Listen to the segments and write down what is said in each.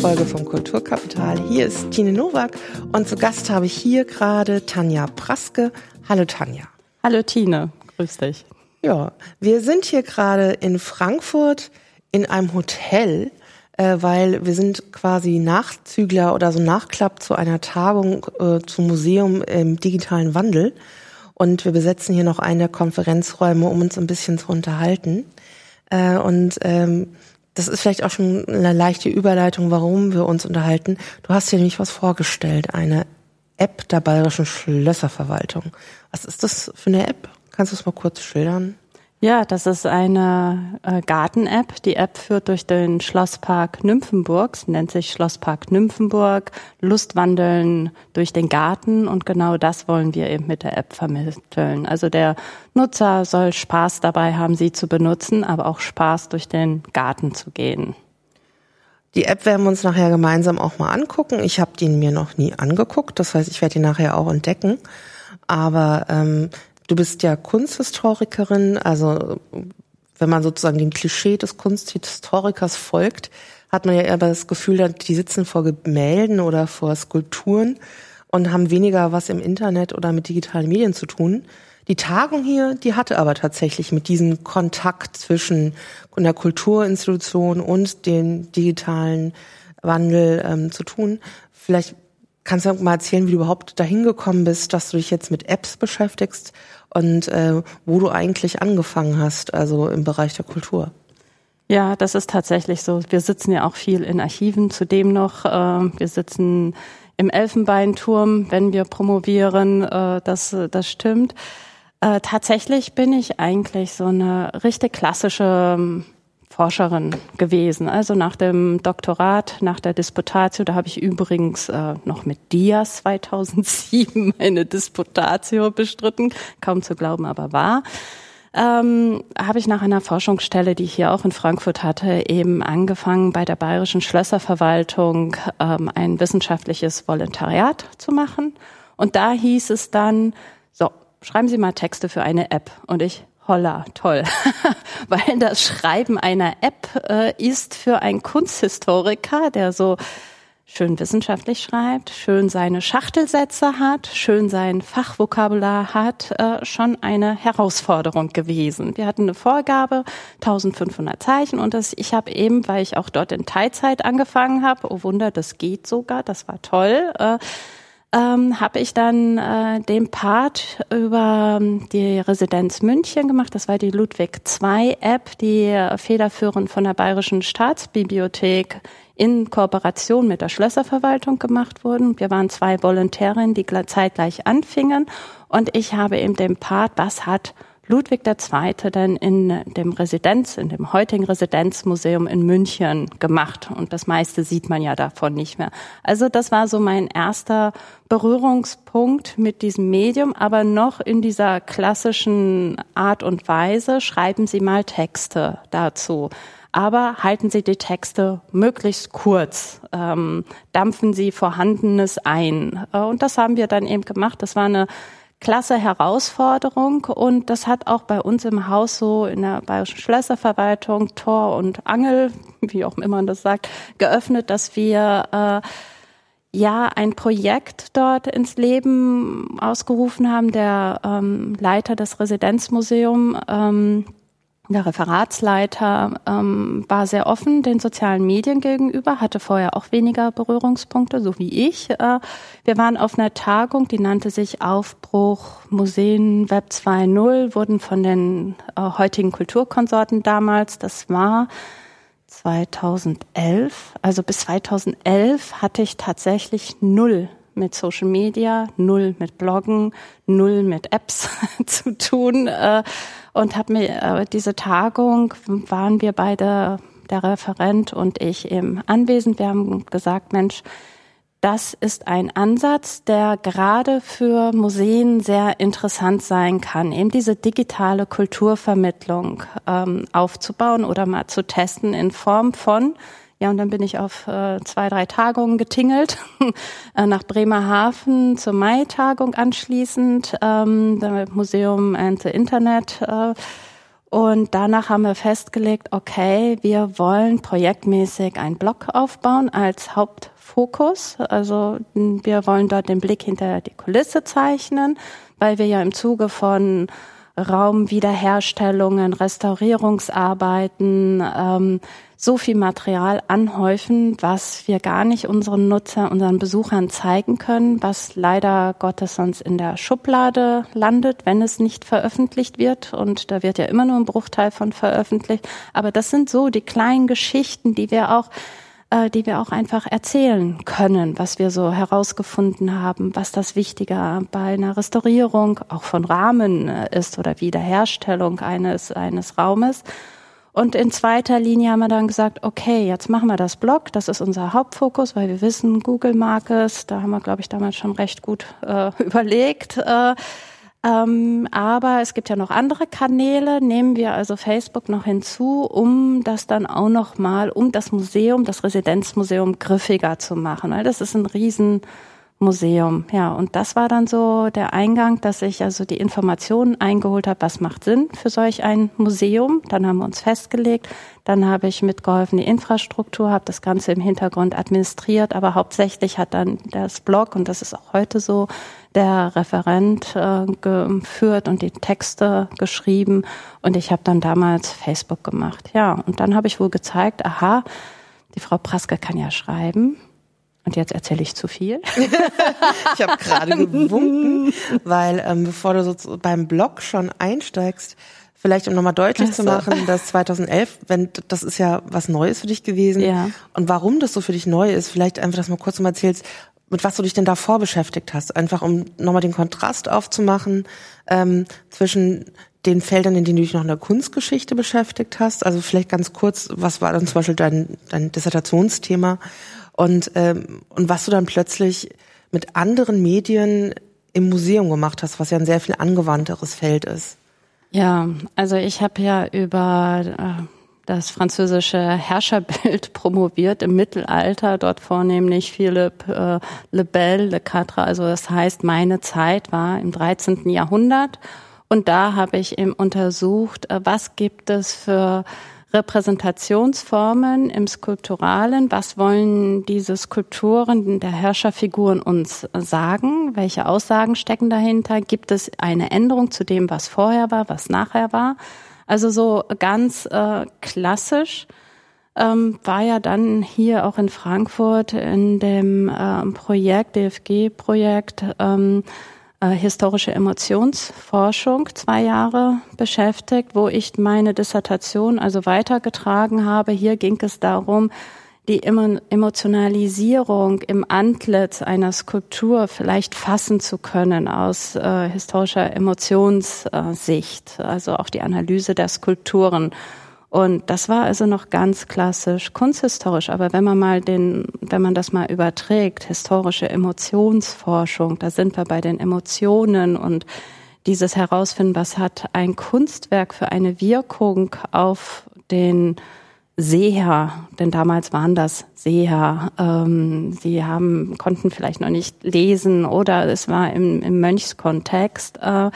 Folge vom Kulturkapital. Hier ist Tine Nowak und zu Gast habe ich hier gerade Tanja Praske. Hallo Tanja. Hallo Tine, grüß dich. Ja, wir sind hier gerade in Frankfurt in einem Hotel, äh, weil wir sind quasi Nachzügler oder so Nachklapp zu einer Tagung äh, zum Museum im digitalen Wandel. Und wir besetzen hier noch einen der Konferenzräume, um uns ein bisschen zu unterhalten. Äh, und ähm, das ist vielleicht auch schon eine leichte Überleitung, warum wir uns unterhalten. Du hast hier nämlich was vorgestellt, eine App der Bayerischen Schlösserverwaltung. Was ist das für eine App? Kannst du es mal kurz schildern? Ja, das ist eine äh, Garten-App. Die App führt durch den Schlosspark Nymphenburg, es nennt sich Schlosspark Nymphenburg, Lustwandeln durch den Garten und genau das wollen wir eben mit der App vermitteln. Also der Nutzer soll Spaß dabei haben, sie zu benutzen, aber auch Spaß durch den Garten zu gehen. Die App werden wir uns nachher gemeinsam auch mal angucken. Ich habe die mir noch nie angeguckt, das heißt, ich werde die nachher auch entdecken. Aber ähm, Du bist ja Kunsthistorikerin, also wenn man sozusagen dem Klischee des Kunsthistorikers folgt, hat man ja eher das Gefühl, die sitzen vor Gemälden oder vor Skulpturen und haben weniger was im Internet oder mit digitalen Medien zu tun. Die Tagung hier, die hatte aber tatsächlich mit diesem Kontakt zwischen der Kulturinstitution und dem digitalen Wandel ähm, zu tun. Vielleicht kannst du mal erzählen, wie du überhaupt dahin gekommen bist, dass du dich jetzt mit Apps beschäftigst und äh, wo du eigentlich angefangen hast, also im Bereich der Kultur. Ja, das ist tatsächlich so. Wir sitzen ja auch viel in Archiven. Zudem noch, äh, wir sitzen im Elfenbeinturm, wenn wir promovieren. Äh, das, das stimmt. Äh, tatsächlich bin ich eigentlich so eine richtig klassische Forscherin gewesen. Also nach dem Doktorat, nach der Disputatio, da habe ich übrigens äh, noch mit Dias 2007 eine Disputatio bestritten, kaum zu glauben, aber wahr. Ähm, habe ich nach einer Forschungsstelle, die ich hier auch in Frankfurt hatte, eben angefangen, bei der Bayerischen Schlösserverwaltung ähm, ein wissenschaftliches Volontariat zu machen. Und da hieß es dann, so, schreiben Sie mal Texte für eine App. Und ich, holla, toll. Weil das Schreiben einer App äh, ist für einen Kunsthistoriker, der so schön wissenschaftlich schreibt, schön seine Schachtelsätze hat, schön sein Fachvokabular hat, äh, schon eine Herausforderung gewesen. Wir hatten eine Vorgabe, 1500 Zeichen und das, ich habe eben, weil ich auch dort in Teilzeit angefangen habe, oh Wunder, das geht sogar, das war toll, äh, ähm, habe ich dann äh, den Part über ähm, die Residenz München gemacht. Das war die Ludwig II App, die federführend von der Bayerischen Staatsbibliothek in Kooperation mit der Schlösserverwaltung gemacht wurden. Wir waren zwei Volontärinnen, die zeitgleich anfingen und ich habe eben den Part, was hat Ludwig II. dann in dem Residenz, in dem heutigen Residenzmuseum in München gemacht. Und das meiste sieht man ja davon nicht mehr. Also das war so mein erster Berührungspunkt mit diesem Medium, aber noch in dieser klassischen Art und Weise schreiben Sie mal Texte dazu aber halten Sie die Texte möglichst kurz, ähm, dampfen Sie Vorhandenes ein. Äh, und das haben wir dann eben gemacht. Das war eine klasse Herausforderung und das hat auch bei uns im Haus so in der Bayerischen Schlösserverwaltung Tor und Angel, wie auch immer man das sagt, geöffnet, dass wir äh, ja ein Projekt dort ins Leben ausgerufen haben. Der ähm, Leiter des Residenzmuseums ähm, der Referatsleiter ähm, war sehr offen den sozialen Medien gegenüber, hatte vorher auch weniger Berührungspunkte, so wie ich. Äh, wir waren auf einer Tagung, die nannte sich Aufbruch Museen Web 2.0, wurden von den äh, heutigen Kulturkonsorten damals, das war 2011, also bis 2011 hatte ich tatsächlich null mit Social Media, null mit Bloggen, null mit Apps zu tun. Äh, und habe mir äh, diese Tagung waren wir beide, der Referent und ich eben anwesend. Wir haben gesagt, Mensch, das ist ein Ansatz, der gerade für Museen sehr interessant sein kann, eben diese digitale Kulturvermittlung ähm, aufzubauen oder mal zu testen in Form von ja, und dann bin ich auf äh, zwei, drei Tagungen getingelt, äh, nach Bremerhaven zur Mai-Tagung anschließend, ähm, Museum and the Internet. Äh, Und danach haben wir festgelegt, okay, wir wollen projektmäßig einen Blog aufbauen als Hauptfokus. Also wir wollen dort den Blick hinter die Kulisse zeichnen, weil wir ja im Zuge von Raumwiederherstellungen, Restaurierungsarbeiten, ähm, so viel Material anhäufen, was wir gar nicht unseren Nutzer, unseren Besuchern zeigen können, was leider Gottes sonst in der Schublade landet, wenn es nicht veröffentlicht wird. Und da wird ja immer nur ein Bruchteil von veröffentlicht. Aber das sind so die kleinen Geschichten, die wir auch äh, die wir auch einfach erzählen können, was wir so herausgefunden haben, was das Wichtige bei einer Restaurierung auch von Rahmen äh, ist oder Wiederherstellung eines, eines Raumes. Und in zweiter Linie haben wir dann gesagt, okay, jetzt machen wir das Blog, das ist unser Hauptfokus, weil wir wissen, Google mag es, da haben wir, glaube ich, damals schon recht gut äh, überlegt. Äh, ähm, aber es gibt ja noch andere Kanäle, nehmen wir also Facebook noch hinzu, um das dann auch noch mal, um das Museum, das Residenzmuseum griffiger zu machen. Weil das ist ein riesen Museum. Ja, und das war dann so der Eingang, dass ich also die Informationen eingeholt habe, was macht Sinn für solch ein Museum. Dann haben wir uns festgelegt. Dann habe ich mitgeholfen, die Infrastruktur, habe das Ganze im Hintergrund administriert, aber hauptsächlich hat dann das Blog, und das ist auch heute so, der Referent äh, geführt und die Texte geschrieben. Und ich habe dann damals Facebook gemacht. Ja, und dann habe ich wohl gezeigt, aha, die Frau Praske kann ja schreiben und jetzt erzähle ich zu viel. ich habe gerade gewunken, weil ähm, bevor du so beim Blog schon einsteigst, vielleicht um nochmal deutlich so. zu machen, dass 2011, wenn das ist ja was Neues für dich gewesen ja. und warum das so für dich neu ist, vielleicht einfach, dass mal kurz mal erzählst, mit was du dich denn davor beschäftigt hast, einfach um nochmal den Kontrast aufzumachen ähm, zwischen den Feldern, in denen du dich noch in der Kunstgeschichte beschäftigt hast. Also vielleicht ganz kurz, was war dann zum Beispiel dein, dein Dissertationsthema und, ähm, und was du dann plötzlich mit anderen Medien im Museum gemacht hast, was ja ein sehr viel angewandteres Feld ist. Ja, also ich habe ja über äh, das französische Herrscherbild promoviert im Mittelalter, dort vornehmlich Philippe äh, le Bel, Le Quatre, also das heißt, meine Zeit war im 13. Jahrhundert und da habe ich eben untersucht, äh, was gibt es für Repräsentationsformen im Skulpturalen. Was wollen diese Skulpturen der Herrscherfiguren uns sagen? Welche Aussagen stecken dahinter? Gibt es eine Änderung zu dem, was vorher war, was nachher war? Also so ganz äh, klassisch ähm, war ja dann hier auch in Frankfurt in dem äh, Projekt, DFG-Projekt, ähm, äh, historische Emotionsforschung zwei Jahre beschäftigt, wo ich meine Dissertation also weitergetragen habe. Hier ging es darum, die Emotionalisierung im Antlitz einer Skulptur vielleicht fassen zu können aus äh, historischer Emotionssicht, also auch die Analyse der Skulpturen. Und das war also noch ganz klassisch kunsthistorisch. Aber wenn man mal den, wenn man das mal überträgt, historische Emotionsforschung, da sind wir bei den Emotionen und dieses herausfinden, was hat ein Kunstwerk für eine Wirkung auf den Seher, denn damals waren das Seher. Ähm, sie haben, konnten vielleicht noch nicht lesen oder es war im, im Mönchskontext. Äh,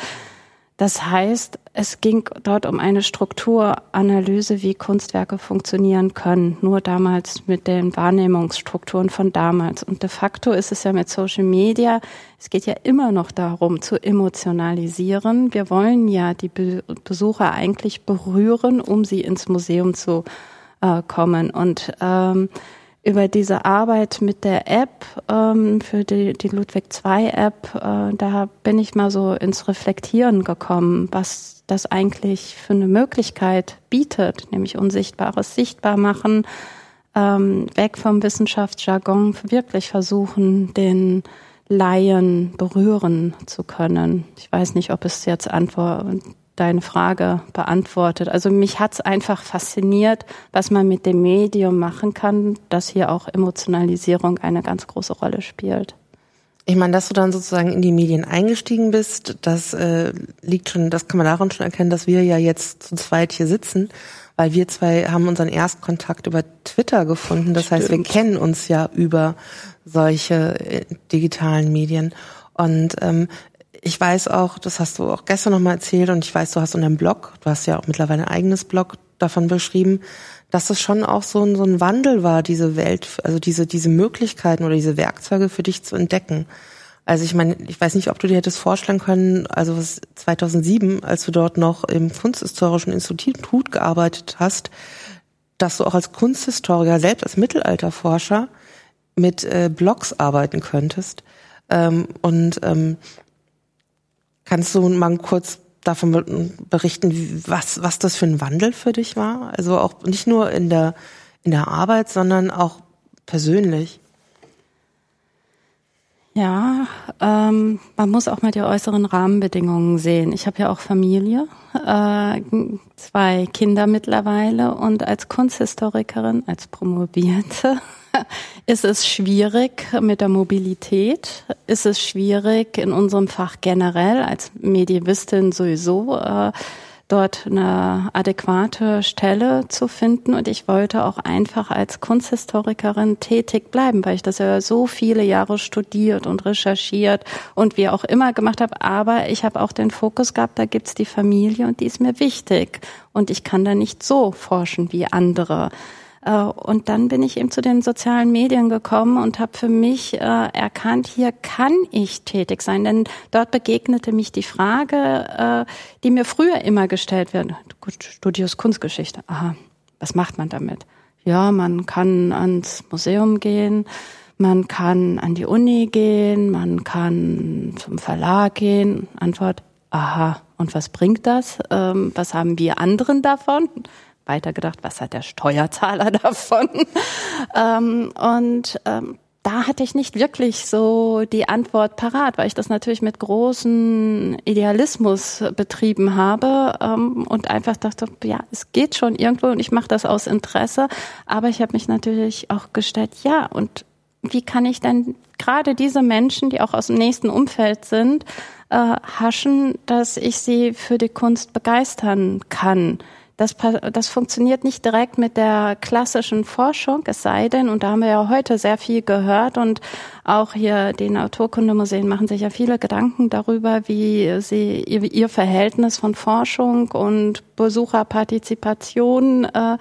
das heißt, es ging dort um eine Strukturanalyse, wie Kunstwerke funktionieren können, nur damals mit den Wahrnehmungsstrukturen von damals. Und de facto ist es ja mit Social Media, es geht ja immer noch darum, zu emotionalisieren. Wir wollen ja die Besucher eigentlich berühren, um sie ins Museum zu äh, kommen. Und ähm, über diese Arbeit mit der App, ähm, für die, die Ludwig II App, äh, da bin ich mal so ins Reflektieren gekommen, was das eigentlich für eine Möglichkeit bietet, nämlich Unsichtbares sichtbar machen, ähm, weg vom Wissenschaftsjargon, wirklich versuchen, den Laien berühren zu können. Ich weiß nicht, ob es jetzt Antwort deine Frage beantwortet. Also mich hat's einfach fasziniert, was man mit dem Medium machen kann, dass hier auch Emotionalisierung eine ganz große Rolle spielt. Ich meine, dass du dann sozusagen in die Medien eingestiegen bist, das äh, liegt schon, das kann man daran schon erkennen, dass wir ja jetzt zu zweit hier sitzen, weil wir zwei haben unseren Erstkontakt über Twitter gefunden. Das Stimmt. heißt, wir kennen uns ja über solche äh, digitalen Medien. Und ähm, ich weiß auch, das hast du auch gestern nochmal erzählt und ich weiß, du hast in deinem Blog, du hast ja auch mittlerweile ein eigenes Blog davon beschrieben, dass es schon auch so ein, so ein Wandel war, diese Welt, also diese, diese Möglichkeiten oder diese Werkzeuge für dich zu entdecken. Also ich meine, ich weiß nicht, ob du dir hättest vorstellen können, also 2007, als du dort noch im Kunsthistorischen Institut gearbeitet hast, dass du auch als Kunsthistoriker, selbst als Mittelalterforscher, mit äh, Blogs arbeiten könntest. Ähm, und ähm, kannst du mal kurz davon berichten, was, was das für ein Wandel für dich war? Also auch nicht nur in der, in der Arbeit, sondern auch persönlich. Ja, ähm, man muss auch mal die äußeren Rahmenbedingungen sehen. Ich habe ja auch Familie, äh, zwei Kinder mittlerweile und als Kunsthistorikerin, als Promovierte, ist es schwierig mit der Mobilität, ist es schwierig in unserem Fach generell, als Medievistin sowieso. Äh, dort eine adäquate Stelle zu finden. Und ich wollte auch einfach als Kunsthistorikerin tätig bleiben, weil ich das ja so viele Jahre studiert und recherchiert und wie auch immer gemacht habe. Aber ich habe auch den Fokus gehabt, da gibt's die Familie und die ist mir wichtig. Und ich kann da nicht so forschen wie andere. Äh, und dann bin ich eben zu den sozialen Medien gekommen und habe für mich äh, erkannt, hier kann ich tätig sein. Denn dort begegnete mich die Frage, äh, die mir früher immer gestellt wird. Du studierst Kunstgeschichte. Aha, was macht man damit? Ja, man kann ans Museum gehen, man kann an die Uni gehen, man kann zum Verlag gehen. Antwort, aha, und was bringt das? Ähm, was haben wir anderen davon? Weitergedacht, was hat der Steuerzahler davon? ähm, und ähm, da hatte ich nicht wirklich so die Antwort parat, weil ich das natürlich mit großem Idealismus betrieben habe ähm, und einfach dachte, ja, es geht schon irgendwo und ich mache das aus Interesse. Aber ich habe mich natürlich auch gestellt, ja, und wie kann ich denn gerade diese Menschen, die auch aus dem nächsten Umfeld sind, äh, haschen, dass ich sie für die Kunst begeistern kann? Das, das funktioniert nicht direkt mit der klassischen Forschung, es sei denn, und da haben wir ja heute sehr viel gehört und auch hier die Naturkundemuseen machen sich ja viele Gedanken darüber, wie sie ihr, ihr Verhältnis von Forschung und Besucherpartizipation äh,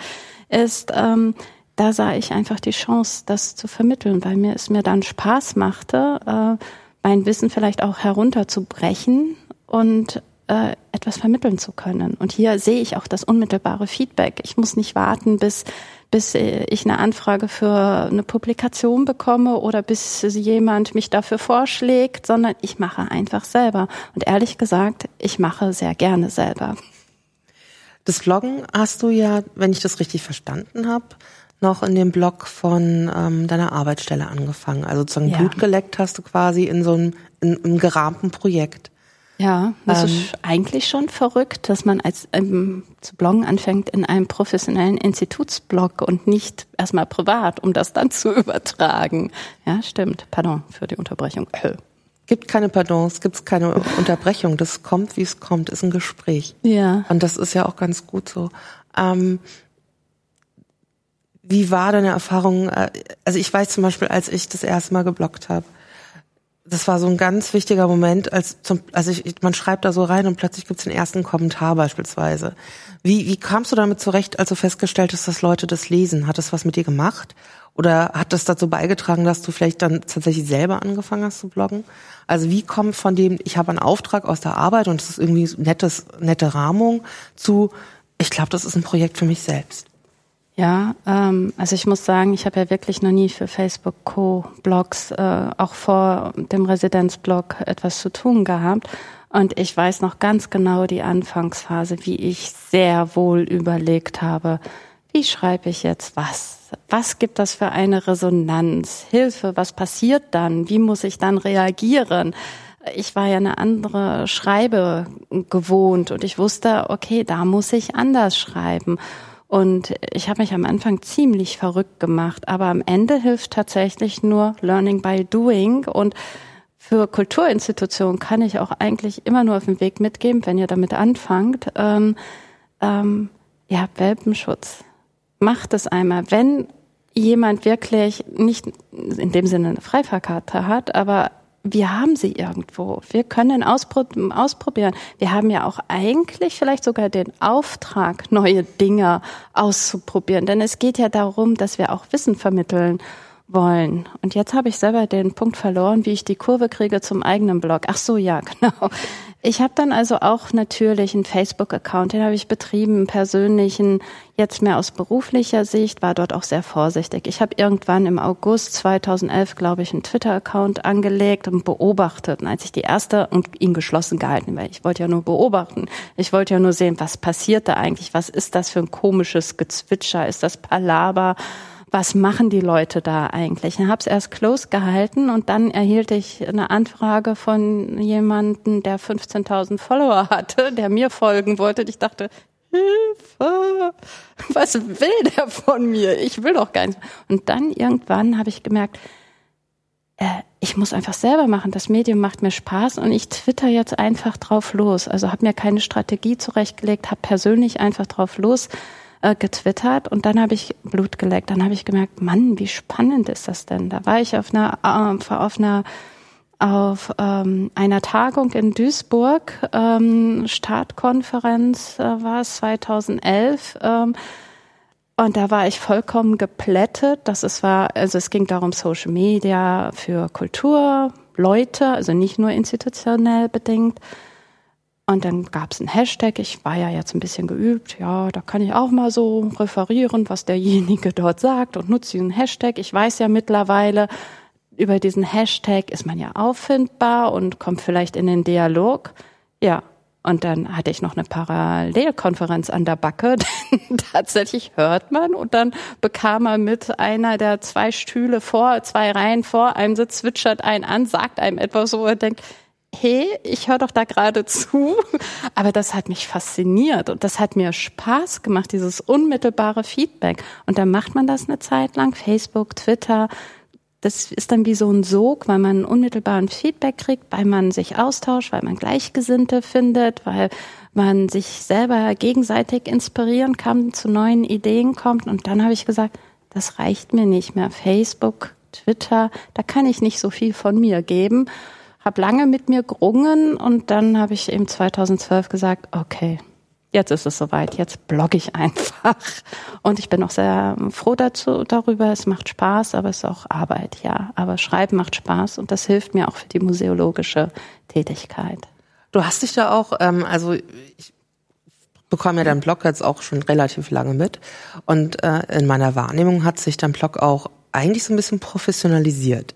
ist. Ähm, da sah ich einfach die Chance, das zu vermitteln, weil mir es mir dann Spaß machte, äh, mein Wissen vielleicht auch herunterzubrechen und äh, etwas vermitteln zu können. Und hier sehe ich auch das unmittelbare Feedback. Ich muss nicht warten, bis bis äh, ich eine Anfrage für eine Publikation bekomme oder bis jemand mich dafür vorschlägt, sondern ich mache einfach selber. Und ehrlich gesagt, ich mache sehr gerne selber. Das Bloggen hast du ja, wenn ich das richtig verstanden habe, noch in dem Blog von ähm, deiner Arbeitsstelle angefangen. Also sozusagen ja. Blut geleckt hast du quasi in so einem, in, in einem gerahmten Projekt. Ja, das ähm, ist eigentlich schon verrückt, dass man als ähm, zu bloggen anfängt in einem professionellen Institutsblog und nicht erstmal privat, um das dann zu übertragen. Ja, stimmt. Pardon für die Unterbrechung. Äh. Gibt keine Pardons, gibt keine Unterbrechung. Das kommt, wie es kommt, ist ein Gespräch. Ja. Und das ist ja auch ganz gut so. Ähm, wie war deine Erfahrung? Äh, also ich weiß zum Beispiel, als ich das erste Mal geblockt habe, das war so ein ganz wichtiger Moment, als zum, also ich, man schreibt da so rein und plötzlich gibt's den ersten Kommentar beispielsweise. Wie, wie kamst du damit zurecht, als du festgestellt hast, dass Leute das lesen? Hat das was mit dir gemacht? Oder hat das dazu beigetragen, dass du vielleicht dann tatsächlich selber angefangen hast zu bloggen? Also wie kommt von dem, ich habe einen Auftrag aus der Arbeit und es ist irgendwie nettes, nette Rahmung zu, ich glaube, das ist ein Projekt für mich selbst? Ja, ähm, also ich muss sagen, ich habe ja wirklich noch nie für Facebook Co-Blogs, äh, auch vor dem Residenzblog etwas zu tun gehabt. Und ich weiß noch ganz genau die Anfangsphase, wie ich sehr wohl überlegt habe, wie schreibe ich jetzt was? Was gibt das für eine Resonanz? Hilfe, was passiert dann? Wie muss ich dann reagieren? Ich war ja eine andere Schreibe gewohnt und ich wusste, okay, da muss ich anders schreiben. Und ich habe mich am Anfang ziemlich verrückt gemacht, aber am Ende hilft tatsächlich nur Learning by Doing und für Kulturinstitutionen kann ich auch eigentlich immer nur auf den Weg mitgeben, wenn ihr damit anfangt. Ähm, ähm, ja, Welpenschutz. Macht es einmal. Wenn jemand wirklich nicht in dem Sinne eine Freifahrkarte hat, aber wir haben sie irgendwo. Wir können auspro ausprobieren. Wir haben ja auch eigentlich vielleicht sogar den Auftrag, neue Dinge auszuprobieren. Denn es geht ja darum, dass wir auch Wissen vermitteln wollen. Und jetzt habe ich selber den Punkt verloren, wie ich die Kurve kriege zum eigenen Blog. Ach so, ja, genau. Ich habe dann also auch natürlich einen Facebook-Account, den habe ich betrieben, einen persönlichen, jetzt mehr aus beruflicher Sicht, war dort auch sehr vorsichtig. Ich habe irgendwann im August 2011, glaube ich, einen Twitter-Account angelegt und beobachtet. Und als ich die erste und ihn geschlossen gehalten, weil ich wollte ja nur beobachten. Ich wollte ja nur sehen, was passiert da eigentlich? Was ist das für ein komisches Gezwitscher? Ist das Palaber? Was machen die Leute da eigentlich? Ich habe es erst close gehalten und dann erhielt ich eine Anfrage von jemandem, der 15.000 Follower hatte, der mir folgen wollte. Und ich dachte, Hilfe, was will der von mir? Ich will doch gar nichts. Und dann irgendwann habe ich gemerkt, äh, ich muss einfach selber machen. Das Medium macht mir Spaß und ich twitter jetzt einfach drauf los. Also habe mir keine Strategie zurechtgelegt, habe persönlich einfach drauf los äh, getwittert und dann habe ich Blut geleckt. Dann habe ich gemerkt, Mann, wie spannend ist das denn? Da war ich auf einer, äh, auf einer auf ähm, einer Tagung in Duisburg, ähm, Startkonferenz äh, war es 2011. Ähm, und da war ich vollkommen geplättet. dass es war, also es ging darum Social Media für Kultur, Leute, also nicht nur institutionell bedingt. Und dann gab es einen Hashtag. Ich war ja jetzt ein bisschen geübt. Ja, da kann ich auch mal so referieren, was derjenige dort sagt und nutze diesen Hashtag. Ich weiß ja mittlerweile, über diesen Hashtag ist man ja auffindbar und kommt vielleicht in den Dialog. Ja, und dann hatte ich noch eine Parallelkonferenz an der Backe. Tatsächlich hört man und dann bekam er mit einer der zwei Stühle vor, zwei Reihen vor einem sitzt, zwitschert einen an, sagt einem etwas, wo er denkt, hey, ich höre doch da gerade zu. Aber das hat mich fasziniert und das hat mir Spaß gemacht, dieses unmittelbare Feedback. Und dann macht man das eine Zeit lang, Facebook, Twitter. Das ist dann wie so ein Sog, weil man unmittelbaren Feedback kriegt, weil man sich austauscht, weil man Gleichgesinnte findet, weil man sich selber gegenseitig inspirieren kann, zu neuen Ideen kommt. Und dann habe ich gesagt, das reicht mir nicht mehr. Facebook, Twitter, da kann ich nicht so viel von mir geben habe lange mit mir gerungen und dann habe ich eben 2012 gesagt, okay, jetzt ist es soweit, jetzt blogge ich einfach. Und ich bin auch sehr froh dazu, darüber. Es macht Spaß, aber es ist auch Arbeit, ja. Aber Schreiben macht Spaß und das hilft mir auch für die museologische Tätigkeit. Du hast dich da auch, ähm, also ich bekomme ja deinen Blog jetzt auch schon relativ lange mit. Und äh, in meiner Wahrnehmung hat sich dein Blog auch eigentlich so ein bisschen professionalisiert.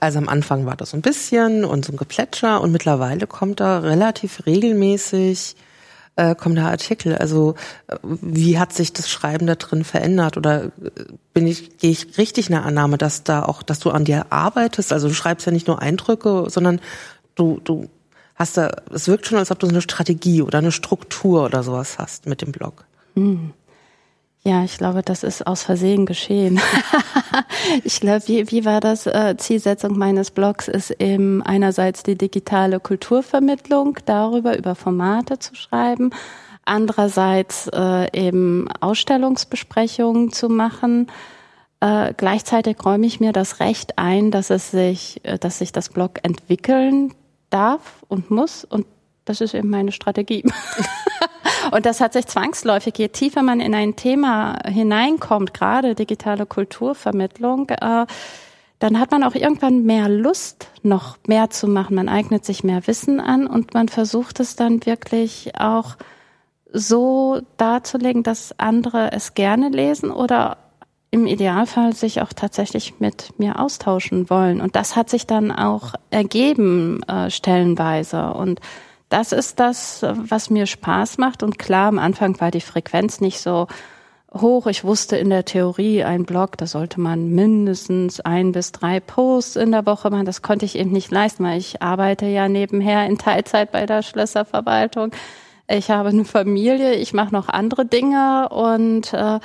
Also am Anfang war das so ein bisschen und so ein Geplätscher und mittlerweile kommt da relativ regelmäßig äh, kommen da Artikel. Also äh, wie hat sich das Schreiben da drin verändert? Oder äh, bin ich, gehe ich richtig in der Annahme, dass da auch, dass du an dir arbeitest? Also du schreibst ja nicht nur Eindrücke, sondern du, du hast da, es wirkt schon, als ob du so eine Strategie oder eine Struktur oder sowas hast mit dem Blog. Hm. Ja, ich glaube, das ist aus Versehen geschehen. ich glaube, wie, wie war das? Äh, Zielsetzung meines Blogs ist eben einerseits die digitale Kulturvermittlung, darüber über Formate zu schreiben, andererseits äh, eben Ausstellungsbesprechungen zu machen. Äh, gleichzeitig räume ich mir das Recht ein, dass es sich, dass sich das Blog entwickeln darf und muss und das ist eben meine Strategie. Und das hat sich zwangsläufig, je tiefer man in ein Thema hineinkommt, gerade digitale Kulturvermittlung, äh, dann hat man auch irgendwann mehr Lust, noch mehr zu machen. Man eignet sich mehr Wissen an und man versucht es dann wirklich auch so darzulegen, dass andere es gerne lesen oder im Idealfall sich auch tatsächlich mit mir austauschen wollen. Und das hat sich dann auch ergeben, äh, stellenweise. Und das ist das, was mir Spaß macht. Und klar, am Anfang war die Frequenz nicht so hoch. Ich wusste in der Theorie, ein Blog, da sollte man mindestens ein bis drei Posts in der Woche machen. Das konnte ich eben nicht leisten, weil ich arbeite ja nebenher in Teilzeit bei der Schlösserverwaltung. Ich habe eine Familie, ich mache noch andere Dinge und äh,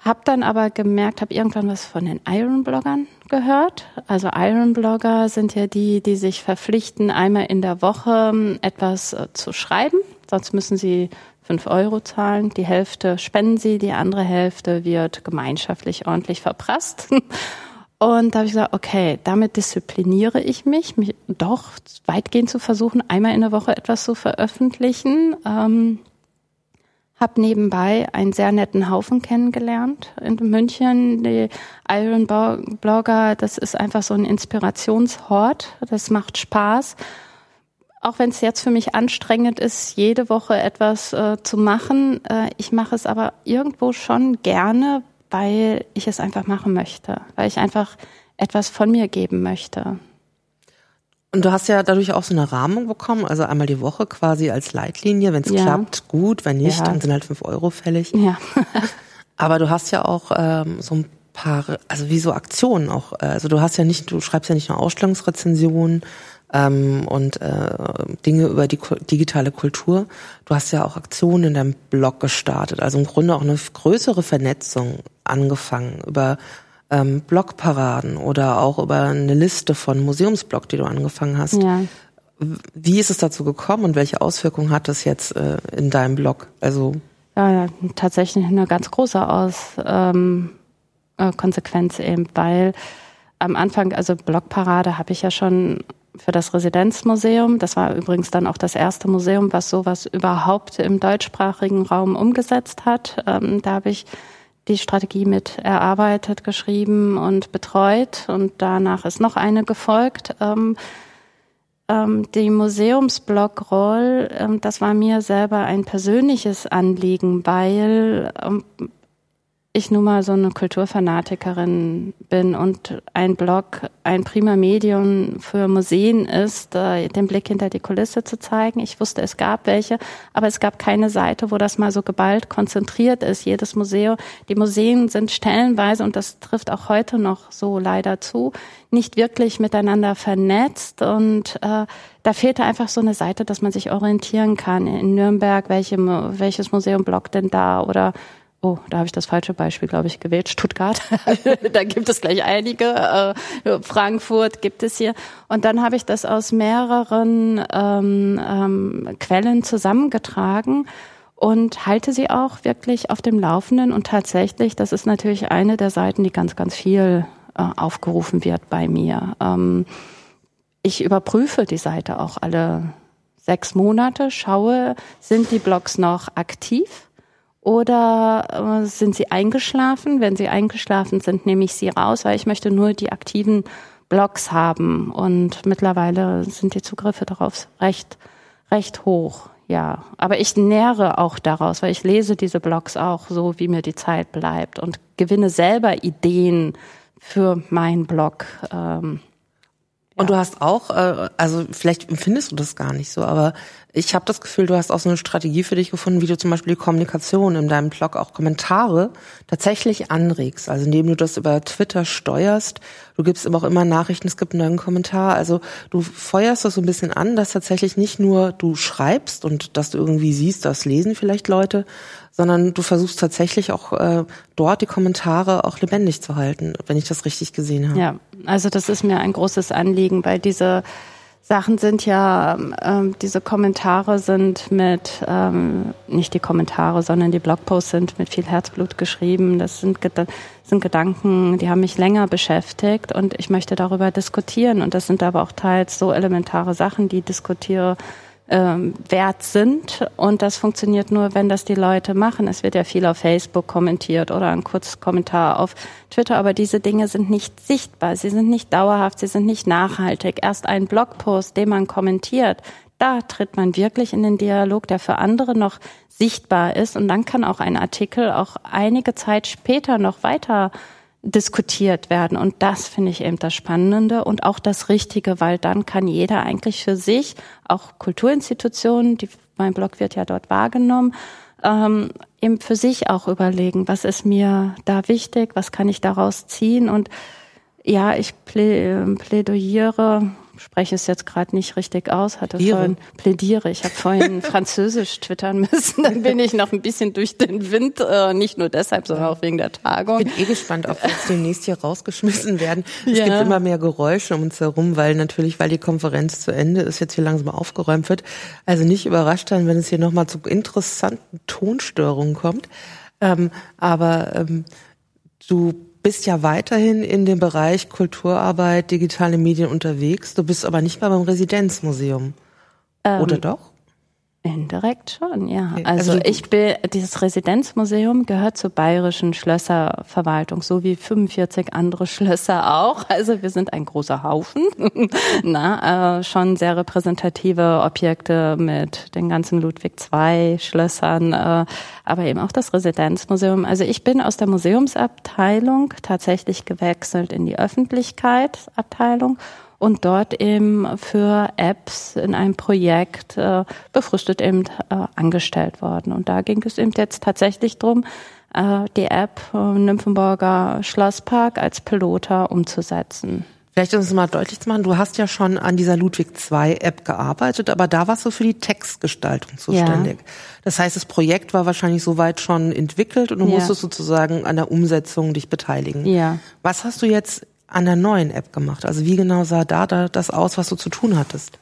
hab dann aber gemerkt, habe irgendwann was von den Iron-Bloggern gehört. Also Iron-Blogger sind ja die, die sich verpflichten, einmal in der Woche ähm, etwas äh, zu schreiben. Sonst müssen sie fünf Euro zahlen. Die Hälfte spenden sie, die andere Hälfte wird gemeinschaftlich ordentlich verprasst. Und da habe ich gesagt, okay, damit diszipliniere ich mich, mich doch weitgehend zu versuchen, einmal in der Woche etwas zu veröffentlichen. Ähm, habe nebenbei einen sehr netten Haufen kennengelernt in München. Die Iron Blogger, das ist einfach so ein Inspirationshort. Das macht Spaß. Auch wenn es jetzt für mich anstrengend ist, jede Woche etwas äh, zu machen. Äh, ich mache es aber irgendwo schon gerne, weil ich es einfach machen möchte, weil ich einfach etwas von mir geben möchte. Und du hast ja dadurch auch so eine Rahmung bekommen, also einmal die Woche quasi als Leitlinie. Wenn es ja. klappt, gut, wenn nicht, ja. dann sind halt fünf Euro fällig. Ja. Aber du hast ja auch ähm, so ein paar, also wie so Aktionen auch. Äh, also du hast ja nicht, du schreibst ja nicht nur Ausstellungsrezensionen ähm, und äh, Dinge über die digitale Kultur. Du hast ja auch Aktionen in deinem Blog gestartet. Also im Grunde auch eine größere Vernetzung angefangen über ähm, Blogparaden oder auch über eine Liste von Museumsblog, die du angefangen hast. Ja. Wie ist es dazu gekommen und welche Auswirkungen hat das jetzt äh, in deinem Blog? Also ja, tatsächlich eine ganz große Aus ähm, äh, Konsequenz eben, weil am Anfang, also Blogparade habe ich ja schon für das Residenzmuseum. Das war übrigens dann auch das erste Museum, was sowas überhaupt im deutschsprachigen Raum umgesetzt hat. Ähm, da habe ich die Strategie mit erarbeitet, geschrieben und betreut und danach ist noch eine gefolgt. Ähm, ähm, die Museumsblog-Roll, ähm, das war mir selber ein persönliches Anliegen, weil ähm, ich nun mal so eine Kulturfanatikerin bin und ein Blog ein prima Medium für Museen ist, den Blick hinter die Kulisse zu zeigen. Ich wusste, es gab welche, aber es gab keine Seite, wo das mal so geballt konzentriert ist. Jedes Museum, die Museen sind stellenweise, und das trifft auch heute noch so leider zu, nicht wirklich miteinander vernetzt und äh, da fehlte einfach so eine Seite, dass man sich orientieren kann. In Nürnberg, welche, welches Museum bloggt denn da oder Oh, da habe ich das falsche Beispiel, glaube ich, gewählt. Stuttgart. da gibt es gleich einige. Äh, Frankfurt gibt es hier. Und dann habe ich das aus mehreren ähm, ähm, Quellen zusammengetragen und halte sie auch wirklich auf dem Laufenden. Und tatsächlich, das ist natürlich eine der Seiten, die ganz, ganz viel äh, aufgerufen wird bei mir. Ähm, ich überprüfe die Seite auch alle sechs Monate, schaue, sind die Blogs noch aktiv? Oder äh, sind sie eingeschlafen? Wenn sie eingeschlafen sind, nehme ich sie raus, weil ich möchte nur die aktiven Blogs haben. Und mittlerweile sind die Zugriffe darauf recht, recht hoch. Ja, aber ich nähere auch daraus, weil ich lese diese Blogs auch so, wie mir die Zeit bleibt und gewinne selber Ideen für meinen Blog. Ähm, und du hast auch, äh, also vielleicht empfindest du das gar nicht so, aber ich habe das Gefühl, du hast auch so eine Strategie für dich gefunden, wie du zum Beispiel die Kommunikation in deinem Blog, auch Kommentare tatsächlich anregst. Also indem du das über Twitter steuerst, du gibst aber auch immer Nachrichten, es gibt einen neuen Kommentar. Also du feuerst das so ein bisschen an, dass tatsächlich nicht nur du schreibst und dass du irgendwie siehst, das lesen vielleicht Leute, sondern du versuchst tatsächlich auch äh, dort die Kommentare auch lebendig zu halten, wenn ich das richtig gesehen habe. Ja, also das ist mir ein großes Anliegen, weil diese Sachen sind ja, ähm, diese Kommentare sind mit, ähm, nicht die Kommentare, sondern die Blogposts sind mit viel Herzblut geschrieben. Das sind, sind Gedanken, die haben mich länger beschäftigt und ich möchte darüber diskutieren. Und das sind aber auch teils so elementare Sachen, die diskutiere ähm, wert sind. Und das funktioniert nur, wenn das die Leute machen. Es wird ja viel auf Facebook kommentiert oder ein kurzes Kommentar auf Twitter, aber diese Dinge sind nicht sichtbar, sie sind nicht dauerhaft, sie sind nicht nachhaltig. Erst ein Blogpost, den man kommentiert, da tritt man wirklich in den Dialog, der für andere noch sichtbar ist. Und dann kann auch ein Artikel auch einige Zeit später noch weiter diskutiert werden. Und das finde ich eben das Spannende und auch das Richtige, weil dann kann jeder eigentlich für sich, auch Kulturinstitutionen, die, mein Blog wird ja dort wahrgenommen, ähm, eben für sich auch überlegen, was ist mir da wichtig, was kann ich daraus ziehen. Und ja, ich plädiere spreche es jetzt gerade nicht richtig aus, hatte Plädiere. vorhin plädiere. Ich habe vorhin Französisch twittern müssen, dann bin ich noch ein bisschen durch den Wind, äh, nicht nur deshalb, sondern auch wegen der Tagung. Ich bin eh gespannt, ob wir jetzt demnächst hier rausgeschmissen werden. Es ja. gibt immer mehr Geräusche um uns herum, weil natürlich, weil die Konferenz zu Ende ist, jetzt hier langsam aufgeräumt wird. Also nicht überrascht sein, wenn es hier nochmal zu interessanten Tonstörungen kommt. Ähm, aber ähm, du bist ja weiterhin in dem Bereich Kulturarbeit, digitale Medien unterwegs. Du bist aber nicht mehr beim Residenzmuseum. Ähm, Oder doch? Indirekt schon, ja. Also, also ich bin, dieses Residenzmuseum gehört zur Bayerischen Schlösserverwaltung, so wie 45 andere Schlösser auch. Also wir sind ein großer Haufen. Na, äh, schon sehr repräsentative Objekte mit den ganzen Ludwig II Schlössern, äh, aber eben auch das Residenzmuseum. Also ich bin aus der Museumsabteilung tatsächlich gewechselt in die Öffentlichkeitsabteilung und dort eben für Apps in einem Projekt äh, befristet eben äh, angestellt worden. Und da ging es eben jetzt tatsächlich drum, äh, die App äh, Nymphenburger Schlosspark als Piloter umzusetzen. Vielleicht um es mal deutlich zu machen, du hast ja schon an dieser Ludwig II App gearbeitet, aber da warst du für die Textgestaltung zuständig. Ja. Das heißt, das Projekt war wahrscheinlich soweit schon entwickelt und du ja. musstest sozusagen an der Umsetzung dich beteiligen. Ja. Was hast du jetzt an der neuen App gemacht? Also wie genau sah da, da das aus, was du zu tun hattest?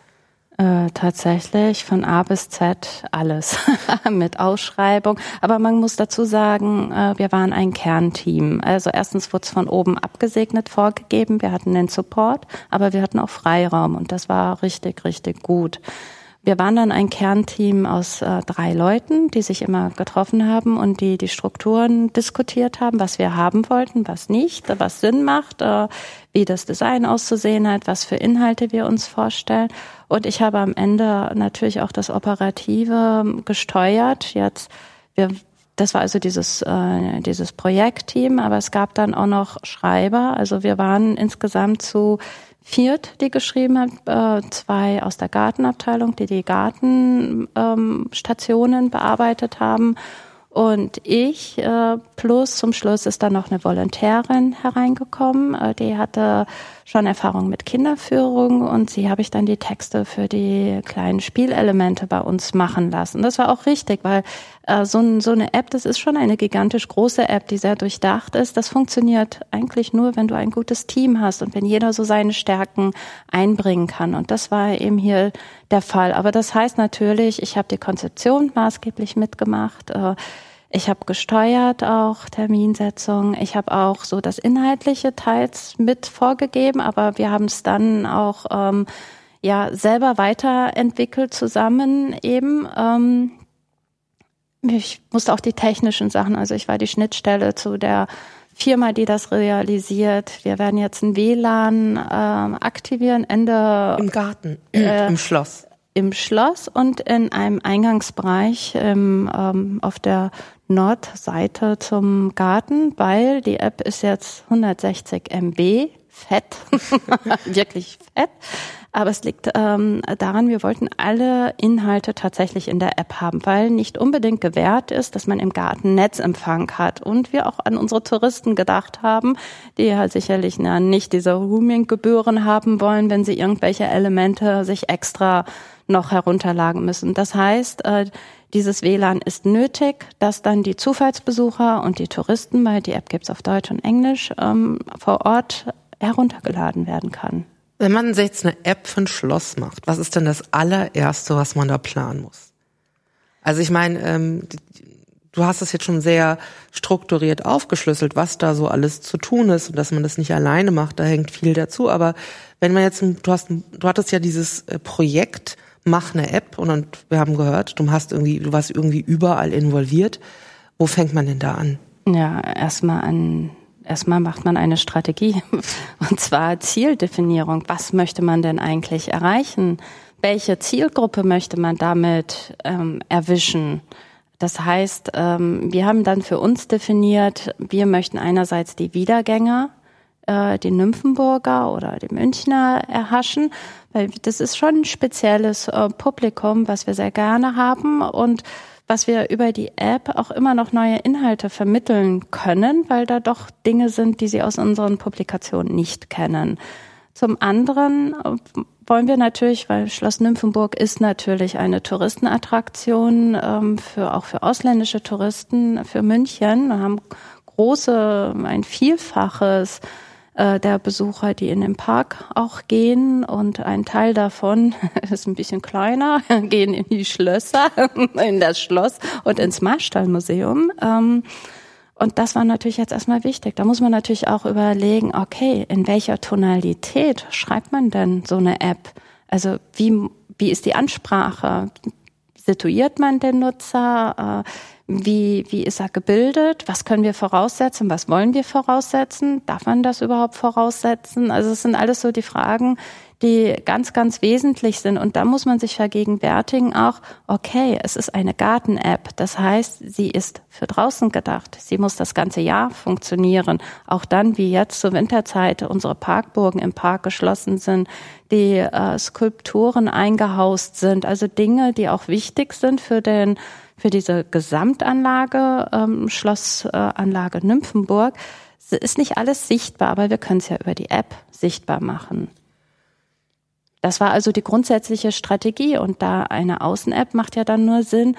Äh, tatsächlich von A bis Z alles mit Ausschreibung. Aber man muss dazu sagen, äh, wir waren ein Kernteam. Also erstens wurde es von oben abgesegnet vorgegeben. Wir hatten den Support, aber wir hatten auch Freiraum und das war richtig, richtig gut. Wir waren dann ein Kernteam aus äh, drei Leuten, die sich immer getroffen haben und die die Strukturen diskutiert haben, was wir haben wollten, was nicht, was Sinn macht, äh, wie das Design auszusehen hat, was für Inhalte wir uns vorstellen. Und ich habe am Ende natürlich auch das Operative gesteuert. Jetzt wir das war also dieses, äh, dieses Projektteam, aber es gab dann auch noch Schreiber. Also wir waren insgesamt zu viert, die geschrieben hat, äh, zwei aus der Gartenabteilung, die die Gartenstationen ähm, bearbeitet haben. Und ich, äh, plus zum Schluss ist dann noch eine Volontärin hereingekommen, äh, die hatte schon Erfahrung mit Kinderführung und sie habe ich dann die Texte für die kleinen Spielelemente bei uns machen lassen. Das war auch richtig, weil äh, so, so eine App, das ist schon eine gigantisch große App, die sehr durchdacht ist. Das funktioniert eigentlich nur, wenn du ein gutes Team hast und wenn jeder so seine Stärken einbringen kann. Und das war eben hier der Fall. Aber das heißt natürlich, ich habe die Konzeption maßgeblich mitgemacht. Äh, ich habe gesteuert auch Terminsetzung. Ich habe auch so das Inhaltliche teils mit vorgegeben, aber wir haben es dann auch ähm, ja selber weiterentwickelt zusammen eben. Ähm, ich musste auch die technischen Sachen, also ich war die Schnittstelle zu der Firma, die das realisiert. Wir werden jetzt ein WLAN ähm, aktivieren Ende im Garten, äh, im Schloss im Schloss und in einem Eingangsbereich im, ähm, auf der Nordseite zum Garten, weil die App ist jetzt 160 MB, fett, wirklich fett. Aber es liegt ähm, daran, wir wollten alle Inhalte tatsächlich in der App haben, weil nicht unbedingt gewährt ist, dass man im Garten Netzempfang hat. Und wir auch an unsere Touristen gedacht haben, die ja sicherlich na, nicht diese Roaming-Gebühren haben wollen, wenn sie irgendwelche Elemente sich extra noch herunterladen müssen. Das heißt, äh, dieses WLAN ist nötig, dass dann die Zufallsbesucher und die Touristen, weil die App gibt's auf Deutsch und Englisch, ähm, vor Ort heruntergeladen werden kann. Wenn man jetzt eine App für ein Schloss macht, was ist denn das allererste, was man da planen muss? Also ich meine, ähm, du hast es jetzt schon sehr strukturiert aufgeschlüsselt, was da so alles zu tun ist und dass man das nicht alleine macht, da hängt viel dazu. Aber wenn man jetzt, du hast, du hattest ja dieses äh, Projekt, mach eine App und, und wir haben gehört, du hast irgendwie, du warst irgendwie überall involviert. Wo fängt man denn da an? Ja, erstmal an erstmal macht man eine Strategie und zwar Zieldefinierung. Was möchte man denn eigentlich erreichen? Welche Zielgruppe möchte man damit ähm, erwischen? Das heißt, ähm, wir haben dann für uns definiert, wir möchten einerseits die Wiedergänger, äh, die Nymphenburger oder die Münchner erhaschen, weil das ist schon ein spezielles äh, Publikum, was wir sehr gerne haben und was wir über die App auch immer noch neue Inhalte vermitteln können, weil da doch Dinge sind, die sie aus unseren Publikationen nicht kennen. Zum anderen äh, wollen wir natürlich, weil Schloss Nymphenburg ist natürlich eine Touristenattraktion ähm, für auch für ausländische Touristen für München. Wir haben große, ein Vielfaches äh, der Besucher, die in den Park auch gehen und ein Teil davon ist ein bisschen kleiner, gehen in die Schlösser, in das Schloss und ins Marstallmuseum. Ähm, Und das war natürlich jetzt erstmal wichtig. Da muss man natürlich auch überlegen, okay, in welcher Tonalität schreibt man denn so eine App? Also wie, wie ist die Ansprache? Situiert man den Nutzer? Äh, wie, wie ist er gebildet? Was können wir voraussetzen? Was wollen wir voraussetzen? Darf man das überhaupt voraussetzen? Also es sind alles so die Fragen, die ganz, ganz wesentlich sind. Und da muss man sich vergegenwärtigen auch, okay, es ist eine Garten-App. Das heißt, sie ist für draußen gedacht. Sie muss das ganze Jahr funktionieren. Auch dann, wie jetzt zur Winterzeit unsere Parkburgen im Park geschlossen sind, die äh, Skulpturen eingehaust sind. Also Dinge, die auch wichtig sind für den, für diese Gesamtanlage, ähm, Schlossanlage äh, Nymphenburg. Ist nicht alles sichtbar, aber wir können es ja über die App sichtbar machen. Das war also die grundsätzliche Strategie und da eine Außen-App macht ja dann nur Sinn,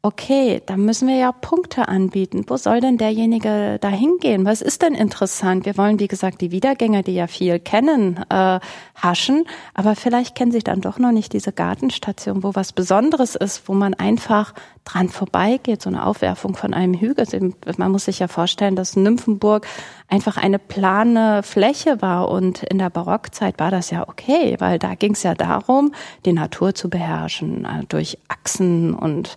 okay, da müssen wir ja Punkte anbieten. Wo soll denn derjenige da hingehen? Was ist denn interessant? Wir wollen, wie gesagt, die Wiedergänger, die ja viel kennen, äh, haschen, aber vielleicht kennen sie dann doch noch nicht diese Gartenstation, wo was Besonderes ist, wo man einfach dran vorbeigeht, so eine Aufwerfung von einem Hügel. Man muss sich ja vorstellen, dass Nymphenburg einfach eine plane Fläche war und in der Barockzeit war das ja okay, weil da ging es ja darum, die Natur zu beherrschen äh, durch Achsen und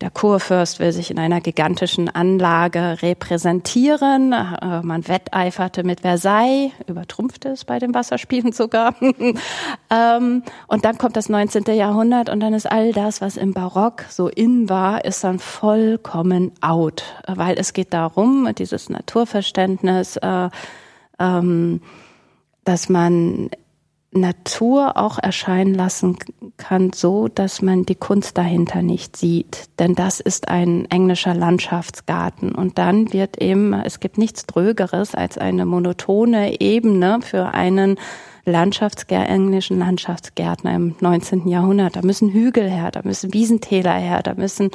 der Kurfürst will sich in einer gigantischen Anlage repräsentieren. Äh, man wetteiferte mit Versailles, übertrumpfte es bei den Wasserspielen sogar. Ähm, und dann kommt das 19. Jahrhundert und dann ist all das, was im Barock so in war, ist dann vollkommen out, weil es geht darum, dieses Naturverständnis, äh, ähm, dass man Natur auch erscheinen lassen kann, so dass man die Kunst dahinter nicht sieht. Denn das ist ein englischer Landschaftsgarten. Und dann wird eben, es gibt nichts Drögeres als eine monotone Ebene für einen Landschaftsgär englischen Landschaftsgärtner im 19. Jahrhundert. Da müssen Hügel her, da müssen Wiesentäler her, da müssen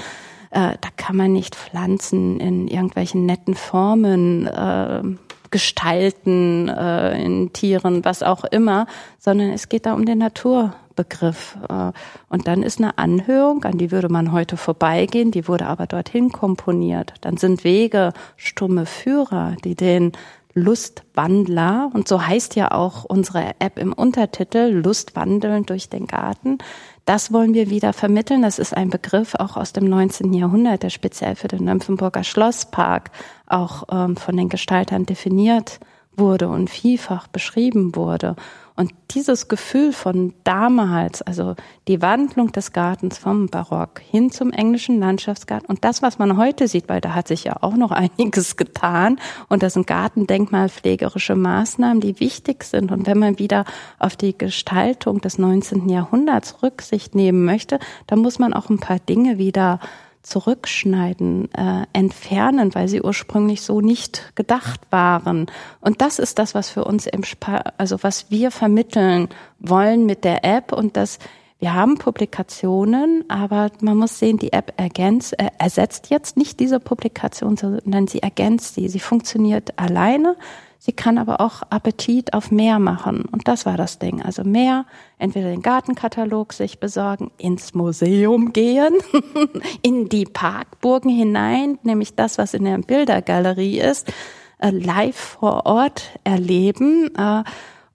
äh, da kann man nicht Pflanzen in irgendwelchen netten Formen äh, gestalten, äh, in Tieren, was auch immer, sondern es geht da um den Naturbegriff. Äh, und dann ist eine Anhörung, an die würde man heute vorbeigehen, die wurde aber dorthin komponiert. Dann sind Wege, stumme Führer, die den Lustwandler, und so heißt ja auch unsere App im Untertitel, Lustwandeln durch den Garten, das wollen wir wieder vermitteln. Das ist ein Begriff auch aus dem 19. Jahrhundert, der speziell für den Nymphenburger Schlosspark auch ähm, von den Gestaltern definiert wurde und vielfach beschrieben wurde. Und dieses Gefühl von damals, also die Wandlung des Gartens vom Barock hin zum englischen Landschaftsgarten und das, was man heute sieht, weil da hat sich ja auch noch einiges getan und das sind gartendenkmalpflegerische Maßnahmen, die wichtig sind. Und wenn man wieder auf die Gestaltung des 19. Jahrhunderts Rücksicht nehmen möchte, dann muss man auch ein paar Dinge wieder zurückschneiden, äh, entfernen, weil sie ursprünglich so nicht gedacht waren. Und das ist das, was für uns im Sp also was wir vermitteln wollen mit der App und das wir haben Publikationen, aber man muss sehen, die App ergänzt, äh, ersetzt jetzt nicht diese Publikation, sondern sie ergänzt sie. Sie funktioniert alleine. Sie kann aber auch Appetit auf mehr machen. Und das war das Ding. Also mehr, entweder den Gartenkatalog sich besorgen, ins Museum gehen, in die Parkburgen hinein, nämlich das, was in der Bildergalerie ist, äh, live vor Ort erleben. Äh,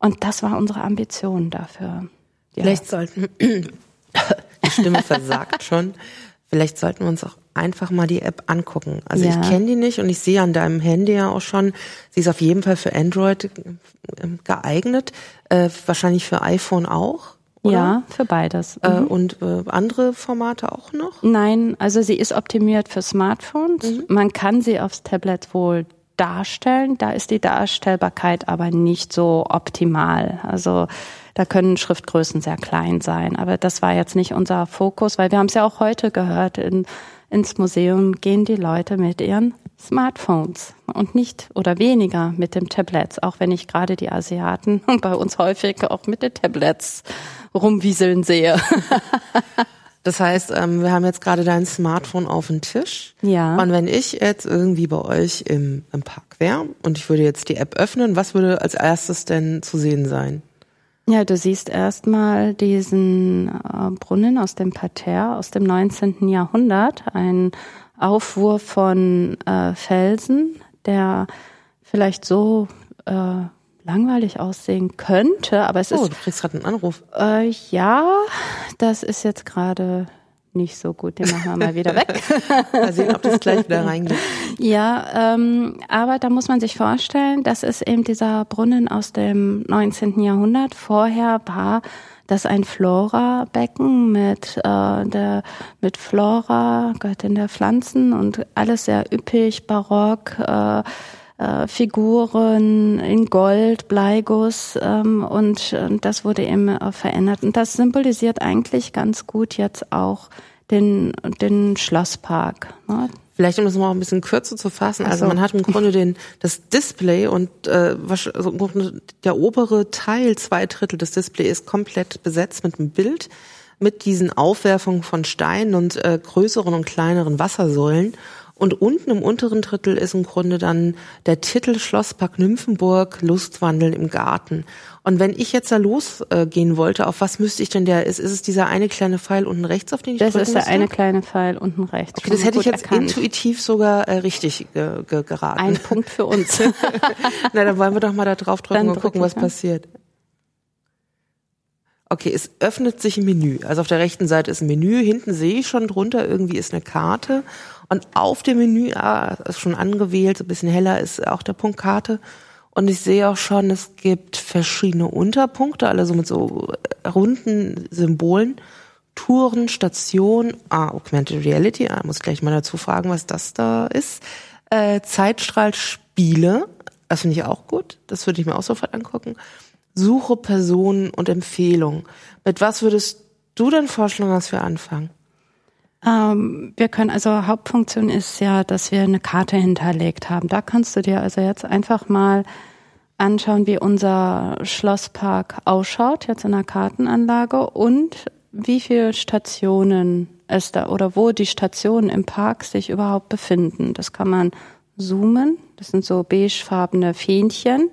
und das war unsere Ambition dafür. Ja. Vielleicht sollten, die Stimme versagt schon, vielleicht sollten wir uns auch einfach mal die App angucken. Also ja. ich kenne die nicht und ich sehe an deinem Handy ja auch schon, sie ist auf jeden Fall für Android ähm, geeignet, äh, wahrscheinlich für iPhone auch. Oder? Ja, für beides. Äh, mhm. und äh, andere Formate auch noch? Nein, also sie ist optimiert für Smartphones. Mhm. Man kann sie aufs Tablet wohl darstellen. Da ist die Darstellbarkeit aber nicht so optimal. Also da können Schriftgrößen sehr klein sein. Aber das war jetzt nicht unser Fokus, weil wir haben es ja auch heute gehört. In, ins Museum gehen die Leute mit ihren Smartphones und nicht oder weniger mit dem Tablets, auch wenn ich gerade die Asiaten bei uns häufig auch mit den Tablets rumwieseln sehe. Das heißt, ähm, wir haben jetzt gerade dein Smartphone auf dem Tisch. Ja. Und wenn ich jetzt irgendwie bei euch im, im Park wäre und ich würde jetzt die App öffnen, was würde als erstes denn zu sehen sein? Ja, du siehst erstmal diesen äh, Brunnen aus dem Parterre aus dem 19. Jahrhundert, ein Aufwurf von äh, Felsen, der vielleicht so äh, langweilig aussehen könnte, aber es oh, ist. Oh, du kriegst gerade einen Anruf. Äh, ja, das ist jetzt gerade nicht so gut, den machen wir mal wieder weg. mal sehen, ob das gleich wieder reingeht. Ja, ähm, aber da muss man sich vorstellen, das ist eben dieser Brunnen aus dem 19. Jahrhundert. Vorher war das ein Flora-Becken mit äh, der mit Flora, Göttin der Pflanzen und alles sehr üppig, barock. Äh, äh, Figuren in Gold, Bleiguss ähm, und, und das wurde eben äh, verändert. Und das symbolisiert eigentlich ganz gut jetzt auch den, den Schlosspark. Ne? Vielleicht um das mal ein bisschen kürzer zu fassen. Also man hat im Grunde den das Display und äh, also der obere Teil, zwei Drittel des Displays ist komplett besetzt mit einem Bild mit diesen Aufwerfungen von Steinen und äh, größeren und kleineren Wassersäulen. Und unten im unteren Drittel ist im Grunde dann der Titel Schlosspark Nymphenburg, Lustwandeln im Garten. Und wenn ich jetzt da losgehen wollte, auf was müsste ich denn der, ist, ist es dieser eine kleine Pfeil unten rechts, auf den ich Das ist der eine kleine Pfeil unten rechts. Okay, das hätte ich jetzt erkannt. intuitiv sogar äh, richtig ge ge geraten. Ein Punkt für uns. Na, dann wollen wir doch mal da drauf drücken Dann und gucken, was ja. passiert. Okay, es öffnet sich ein Menü. Also auf der rechten Seite ist ein Menü, hinten sehe ich schon drunter, irgendwie ist eine Karte. Und auf dem Menü, ah, ist schon angewählt, so ein bisschen heller ist auch der Punkt Karte. Und ich sehe auch schon, es gibt verschiedene Unterpunkte, alle so mit so runden Symbolen. Touren, Station, ah, Augmented Reality, ah, muss gleich mal dazu fragen, was das da ist. Äh, Zeitstrahlspiele, das finde ich auch gut, das würde ich mir auch sofort angucken. Suche Personen und Empfehlungen. Mit was würdest du denn vorschlagen, dass wir anfangen? Ähm, wir können, also Hauptfunktion ist ja, dass wir eine Karte hinterlegt haben. Da kannst du dir also jetzt einfach mal anschauen, wie unser Schlosspark ausschaut, jetzt in der Kartenanlage und wie viele Stationen es da oder wo die Stationen im Park sich überhaupt befinden. Das kann man zoomen. Das sind so beigefarbene Fähnchen.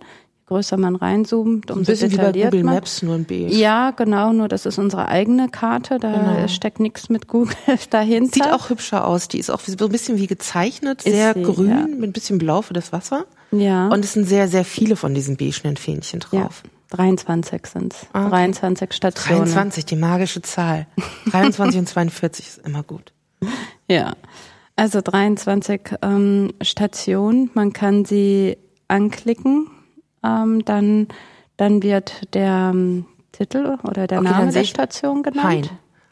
Größer man reinzoomt, umso Ein bisschen wie bei Google man. Maps, nur ein B. Ja, genau, nur das ist unsere eigene Karte, da Genau. steckt nichts mit Google dahinter. Sieht auch hübscher aus. Die ist auch so ein bisschen wie gezeichnet, Ist sehr sie, grün, ja. mit ein bisschen blau für das Wasser. ja. Und es sind sehr, sehr viele von diesen beigen Fähnchen ja, drauf. 23 sind's. Ah, okay. 23 Stationen. 23, die magische Zahl. 23 und 42 ist immer gut. Ja. Also 23 ähm, Stationen. Man kann sie anklicken. Ähm, dann, dann wird der ähm, Titel oder der Okay, Name der Station genannt. Hain.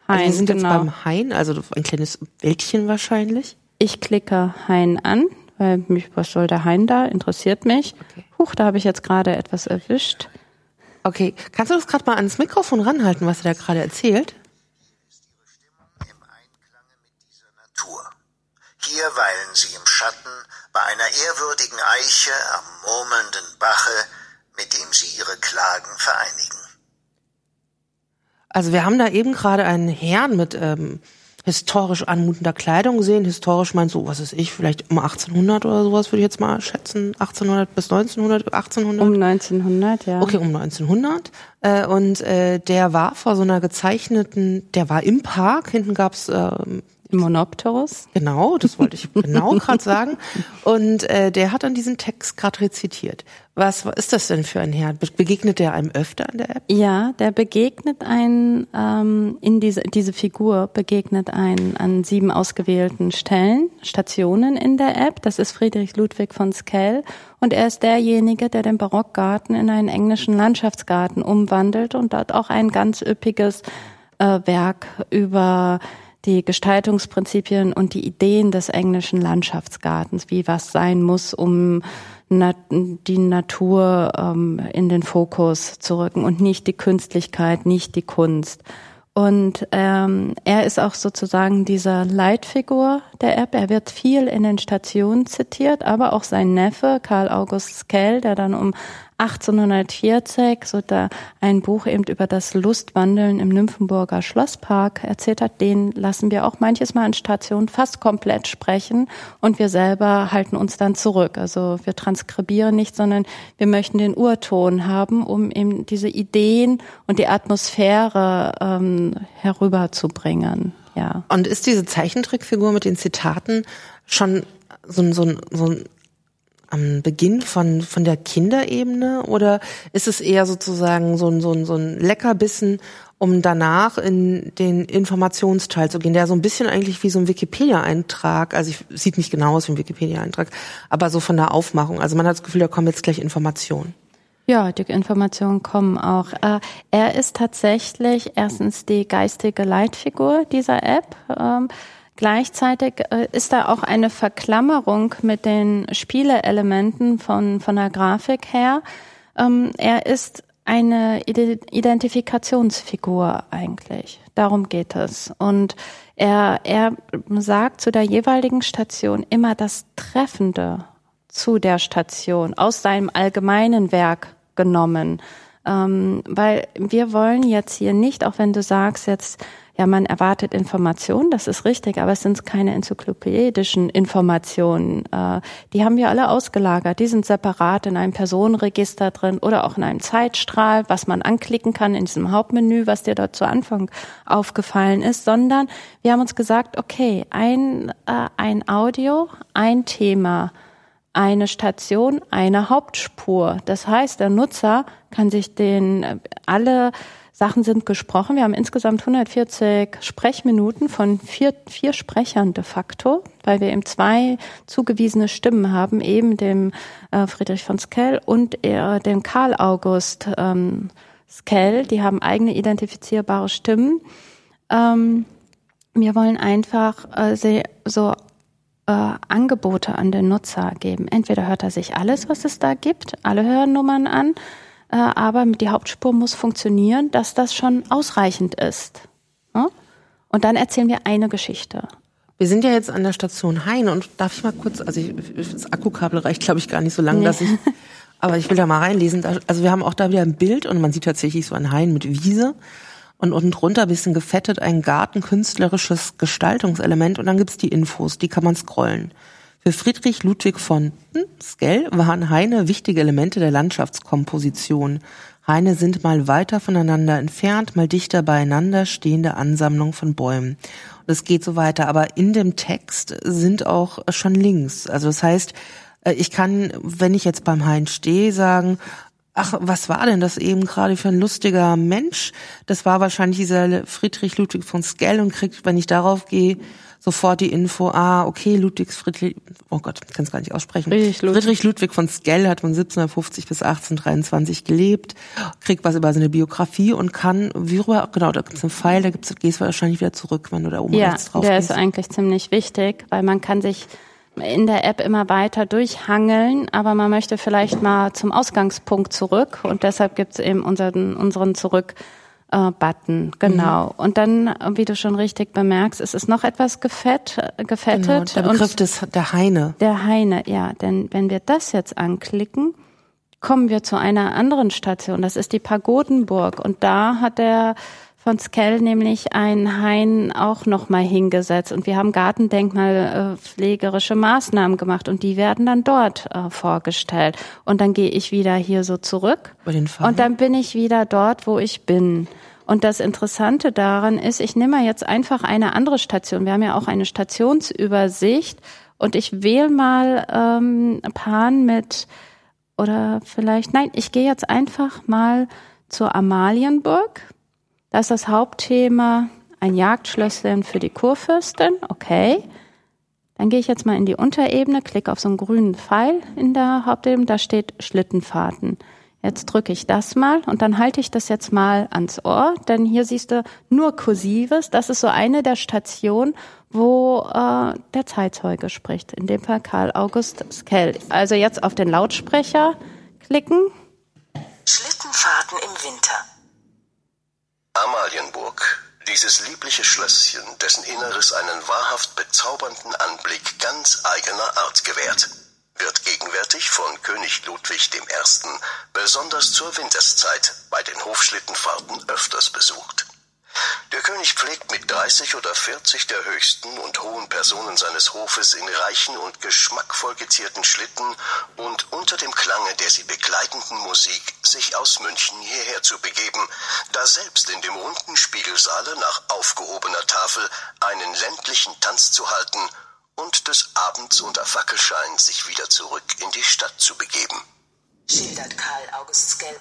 Hain, also wir sind genau. jetzt beim Hain, also ein kleines Wäldchen wahrscheinlich. Ich klicke Hain an, weil mich, was soll der Hain da? Interessiert mich. Okay. Huch, da habe ich jetzt gerade etwas erwischt. Okay, kannst du das gerade mal ans Mikrofon ranhalten, was er da gerade erzählt? im Einklange mit dieser Natur. Hier weilen sie im Schatten bei einer ehrwürdigen Eiche am murmelnden Bache, mit dem sie ihre Klagen vereinigen. Also wir haben da eben gerade einen Herrn mit ähm, historisch anmutender Kleidung gesehen. Historisch meinst du, was ist ich, vielleicht um 1800 oder sowas würde ich jetzt mal schätzen. 1800 bis 1900, 1800? Um 1900, ja. Okay, um 1900. Äh, und äh, der war vor so einer gezeichneten, der war im Park. Hinten gab's ähm, Im Monopterus. Genau, das wollte ich genau gerade sagen. Und äh, der hat dann diesen Text gerade rezitiert. Was ist das denn für ein Herr? Be- Begegnet der einem öfter in der App? Ja, der begegnet ein ähm, in diese diese Figur begegnet ein an sieben ausgewählten Stellen Stationen in der App. Das ist Friedrich Ludwig von Skell und er ist derjenige, der den Barockgarten in einen englischen Landschaftsgarten umwandelt und dort auch ein ganz üppiges äh, Werk über die Gestaltungsprinzipien und die Ideen des englischen Landschaftsgartens, wie was sein muss, um die Natur ähm, in den Fokus zu rücken und nicht die Künstlichkeit, nicht die Kunst. Und ähm, er ist auch sozusagen dieser Leitfigur der App. Er wird viel in den Stationen zitiert, aber auch sein Neffe Karl August Skell, der dann um 1840 so da ein Buch eben über das Lustwandeln im Nymphenburger Schlosspark erzählt hat, den lassen wir auch manches Mal in Stationen fast komplett sprechen und wir selber halten uns dann zurück. Also wir transkribieren nicht, sondern wir möchten den Urton haben, um eben diese Ideen und die Atmosphäre ähm, herüberzubringen. ja. Und ist diese Zeichentrickfigur mit den Zitaten schon so ein, so ein, so ein am Beginn von, von der Kinderebene oder ist es eher sozusagen so ein, so ein, so ein Leckerbissen, um danach in den Informationsteil zu gehen, der so ein bisschen eigentlich wie so ein Wikipedia-Eintrag, also ich, sieht nicht genau aus wie ein Wikipedia-Eintrag, aber so von der Aufmachung. Also man hat das Gefühl, da kommen jetzt gleich Informationen. Ja, die Informationen kommen auch. Äh, er ist tatsächlich erstens die geistige Leitfigur dieser App. Gleichzeitig äh, ist da auch eine Verklammerung mit den Spieleelementen von, von der Grafik her. Ähm, er ist eine Identifikationsfigur eigentlich. Darum geht es. Und er, er sagt zu der jeweiligen Station immer das Treffende zu der Station aus seinem allgemeinen Werk genommen. Ähm, weil wir wollen jetzt hier nicht, auch wenn du sagst jetzt, ja, man erwartet Informationen, das ist richtig, aber es sind keine enzyklopädischen Informationen. Äh, die haben wir alle ausgelagert. Die sind separat in einem Personenregister drin oder auch in einem Zeitstrahl, was man anklicken kann in diesem Hauptmenü, was dir dort zu Anfang aufgefallen ist, sondern wir haben uns gesagt, okay, ein, äh, ein Audio, ein Thema, eine Station, eine Hauptspur. Das heißt, der Nutzer kann sich den äh, alle Sachen sind gesprochen. Wir haben insgesamt 140 Sprechminuten von vier, vier Sprechern de facto, weil wir eben zwei zugewiesene Stimmen haben, eben dem äh, Friedrich von Skell und äh, dem Karl August ähm, Skell. Die haben eigene identifizierbare Stimmen. Ähm, wir wollen einfach äh, so äh, Angebote an den Nutzer geben. Entweder hört er sich alles, was es da gibt, alle Hörnummern an, äh, aber die Hauptspur muss funktionieren, dass das schon ausreichend ist. Und dann erzählen wir eine Geschichte. Wir sind ja jetzt an der Station Hain und darf ich mal kurz, also ich, das Akkukabel reicht, glaube ich, gar nicht so lang, nee. dass ich, aber ich will da mal reinlesen. Also wir haben auch da wieder ein Bild und man sieht tatsächlich so ein Hain mit Wiese und unten drunter ein bisschen gefettet ein gartenkünstlerisches Gestaltungselement und dann gibt's die Infos, die kann man scrollen. Für Friedrich Ludwig von Skell waren Haine wichtige Elemente der Landschaftskomposition. Haine sind mal weiter voneinander entfernt, mal dichter beieinander stehende Ansammlung von Bäumen. Und es geht so weiter, aber in dem Text sind auch schon Links. Also das heißt, äh, ich kann, wenn ich jetzt beim Hain stehe, sagen, ach, was war denn das eben gerade für ein lustiger Mensch? Das war wahrscheinlich dieser Friedrich Ludwig von Skell und kriegt, wenn ich darauf gehe, sofort die Info, ah, okay, Ludwig Friedrich, oh Gott, ich kann es gar nicht aussprechen. Friedrich Ludwig. Friedrich Ludwig von Skell hat von 1750 bis 1823 gelebt, kriegt was über seine Biografie und kann, wie rüber, genau, da gibt's einen Pfeil, da gibt's, gehst du wahrscheinlich wieder zurück, wenn du da oben ja, rechts drauf der gehst. ist eigentlich ziemlich wichtig, weil man kann sich in der App immer weiter durchhangeln, aber man möchte vielleicht mal zum Ausgangspunkt zurück und deshalb gibt's eben unseren, unseren Zurück äh, Button, genau. Mhm. Und dann, wie du schon richtig bemerkst, es ist noch etwas gefett, äh, gefettet. Genau, der Begriff des, der Heine. Der Heine, ja. Denn wenn wir das jetzt anklicken, kommen wir zu einer anderen Station. Das ist die Pagodenburg. Und da hat der von Skell nämlich ein Hain auch nochmal hingesetzt und wir haben gartendenkmalpflegerische Maßnahmen gemacht und die werden dann dort äh, vorgestellt. Und dann gehe ich wieder hier so zurück und dann bin ich wieder dort, wo ich bin. Und das Interessante daran ist, ich nehme jetzt einfach eine andere Station. Wir haben ja auch eine Stationsübersicht und ich wähle mal ähm, Pan mit oder vielleicht, nein, ich gehe jetzt einfach mal zur Amalienburg da ist das Hauptthema ein Jagdschlösschen für die Kurfürstin. Okay. Dann gehe ich jetzt mal in die Unterebene, klicke auf so einen grünen Pfeil in der Hauptebene, da steht Schlittenfahrten. Jetzt drücke ich das mal und dann halte ich das jetzt mal ans Ohr, denn hier siehst du nur Kursives. Das ist so eine der Stationen, wo äh, der Zeitzeuge spricht, in dem Fall Karl August Skell. Also jetzt auf den Lautsprecher klicken. Schlittenfahrten im Winter. Amalienburg, dieses liebliche Schlösschen, dessen Inneres einen wahrhaft bezaubernden Anblick ganz eigener Art gewährt, wird gegenwärtig von König Ludwig I. besonders zur Winterszeit bei den Hofschlittenfahrten öfters besucht. Der König pflegt mit 30 oder 40 der höchsten und hohen Personen seines Hofes in reichen und geschmackvoll gezierten Schlitten und unter dem Klange der sie begleitenden Musik sich aus München hierher zu begeben, da selbst in dem runden Spiegelsaale nach aufgehobener Tafel einen ländlichen Tanz zu halten und des Abends unter Fackelschein sich wieder zurück in die Stadt zu begeben. Schildert Karl August Skell.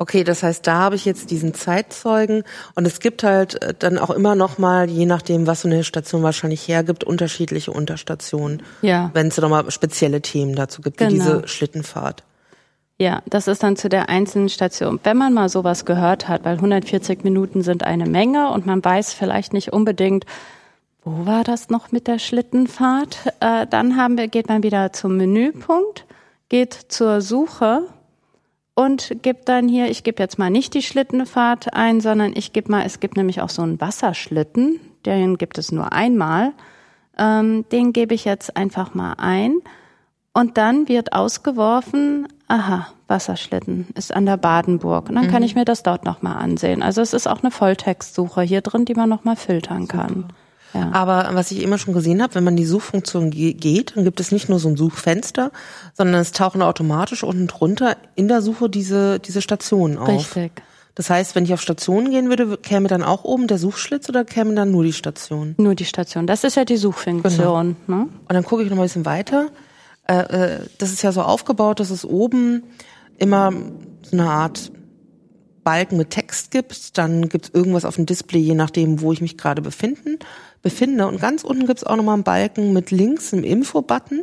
Okay, das heißt, da habe ich jetzt diesen Zeitzeugen und es gibt halt äh, dann auch immer noch mal, je nachdem, was so eine Station wahrscheinlich hergibt, unterschiedliche Unterstationen. Ja. Wenn es noch mal spezielle Themen dazu gibt, Genau. wie diese Schlittenfahrt. Ja, das ist dann zu der einzelnen Station. Wenn man mal sowas gehört hat, weil 140 Minuten sind eine Menge und man weiß vielleicht nicht unbedingt, wo war das noch mit der Schlittenfahrt, äh, dann haben wir, geht man wieder zum Menüpunkt, geht zur Suche und gibt dann hier, ich gebe jetzt mal nicht die Schlittenfahrt ein, sondern ich gebe mal, es gibt nämlich auch so einen Wasserschlitten, den gibt es nur einmal. Ähm, den gebe ich jetzt einfach mal ein. Und dann wird ausgeworfen, aha, Wasserschlitten ist an der Badenburg. Und dann kann ich mir das dort nochmal ansehen. Also es ist auch eine Volltextsuche hier drin, die man nochmal filtern kann. Ja. Aber was ich immer schon gesehen habe, wenn man in die Suchfunktion ge geht, dann gibt es nicht nur so ein Suchfenster, sondern es tauchen automatisch unten drunter in der Suche diese, diese Stationen auf. Richtig. Das heißt, wenn ich auf Stationen gehen würde, käme dann auch oben der Suchschlitz oder käme dann nur die Station? Nur die Station. Das ist ja die Suchfunktion. Ne? Und dann gucke ich noch mal ein bisschen weiter. Äh, äh, das ist ja so aufgebaut, dass es oben immer so eine Art Balken mit Text gibt. Dann gibt es irgendwas auf dem Display, je nachdem, wo ich mich gerade befinden, befinde. Und ganz unten gibt es auch noch mal einen Balken mit links einem Info-Button.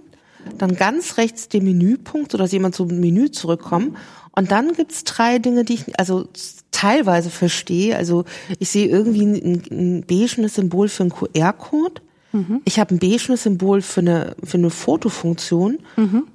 Dann ganz rechts den Menüpunkt, sodass jemand zum Menü zurückkommt. Und dann gibt's drei Dinge, die ich also teilweise verstehe. Also ich sehe irgendwie ein, ein beigenes Symbol für einen QR-Code. Ich habe ein beigenes Symbol für eine, für eine Fotofunktion.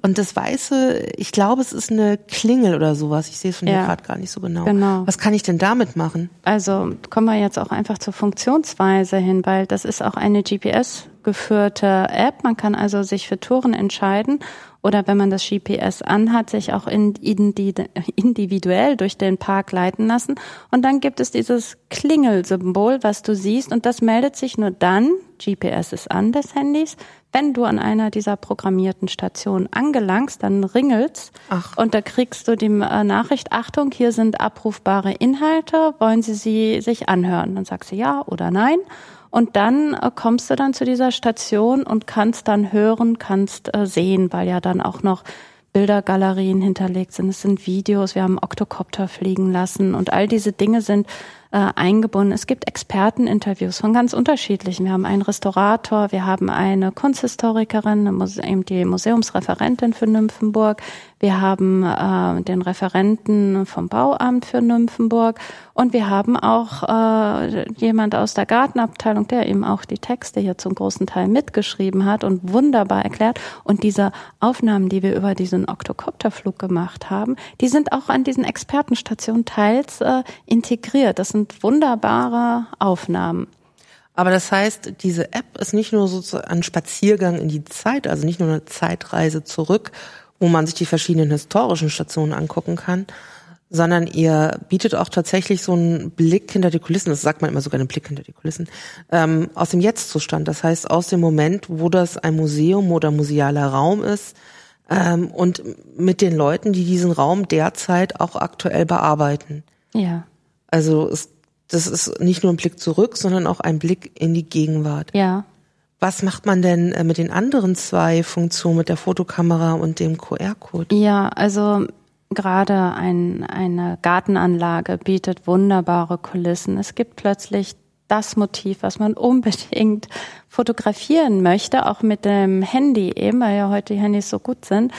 Und das Weiße, ich glaube, es ist eine Klingel oder sowas. Ich sehe es von hier Ja. gerade gar nicht so genau. Genau. Was kann ich denn damit machen? Also kommen wir jetzt auch einfach zur Funktionsweise hin, weil das ist auch eine GPS-geführte App. Man kann also sich für Touren entscheiden oder wenn man das GPS anhat, sich auch in, individuell durch den Park leiten lassen. Und dann gibt es dieses Klingelsymbol, was du siehst, und das meldet sich nur dann, GPS ist an des Handys, wenn du an einer dieser programmierten Stationen angelangst, dann ringelt's Ach. und da kriegst du die äh, Nachricht, Achtung, hier sind abrufbare Inhalte, wollen Sie sie sich anhören? Dann sagst du ja oder nein. Und dann äh, kommst du dann zu dieser Station und kannst dann hören, kannst äh, sehen, weil ja dann auch noch Bildergalerien hinterlegt sind. Es sind Videos, wir haben Oktokopter fliegen lassen und all diese Dinge sind äh, eingebunden. Es gibt Experteninterviews von ganz unterschiedlichen. Wir haben einen Restaurator, wir haben eine Kunsthistorikerin, Museum, die Museumsreferentin für Nymphenburg, wir haben äh, den Referenten vom Bauamt für Nymphenburg und wir haben auch äh, jemand aus der Gartenabteilung, der eben auch die Texte hier zum großen Teil mitgeschrieben hat und wunderbar erklärt. Und diese Aufnahmen, die wir über diesen Oktokopterflug gemacht haben, die sind auch an diesen Expertenstationen teils äh, integriert. Das sind wunderbare Aufnahmen. Aber das heißt, diese App ist nicht nur so ein Spaziergang in die Zeit, also nicht nur eine Zeitreise zurück, wo man sich die verschiedenen historischen Stationen angucken kann, sondern ihr bietet auch tatsächlich so einen Blick hinter die Kulissen, das sagt man immer sogar einen Blick hinter die Kulissen, ähm, aus dem Jetztzustand. Das heißt, aus dem Moment, wo das ein Museum oder musealer Raum ist, ähm, und mit den Leuten, die diesen Raum derzeit auch aktuell bearbeiten. Ja. Also es, das ist nicht nur ein Blick zurück, sondern auch ein Blick in die Gegenwart. Ja. Was macht man denn äh, mit den anderen zwei Funktionen, mit der Fotokamera und dem QR-Code? Ja, also gerade ein, eine Gartenanlage bietet wunderbare Kulissen. Es gibt plötzlich das Motiv, was man unbedingt fotografieren möchte, auch mit dem Handy eben, weil ja heute die Handys so gut sind.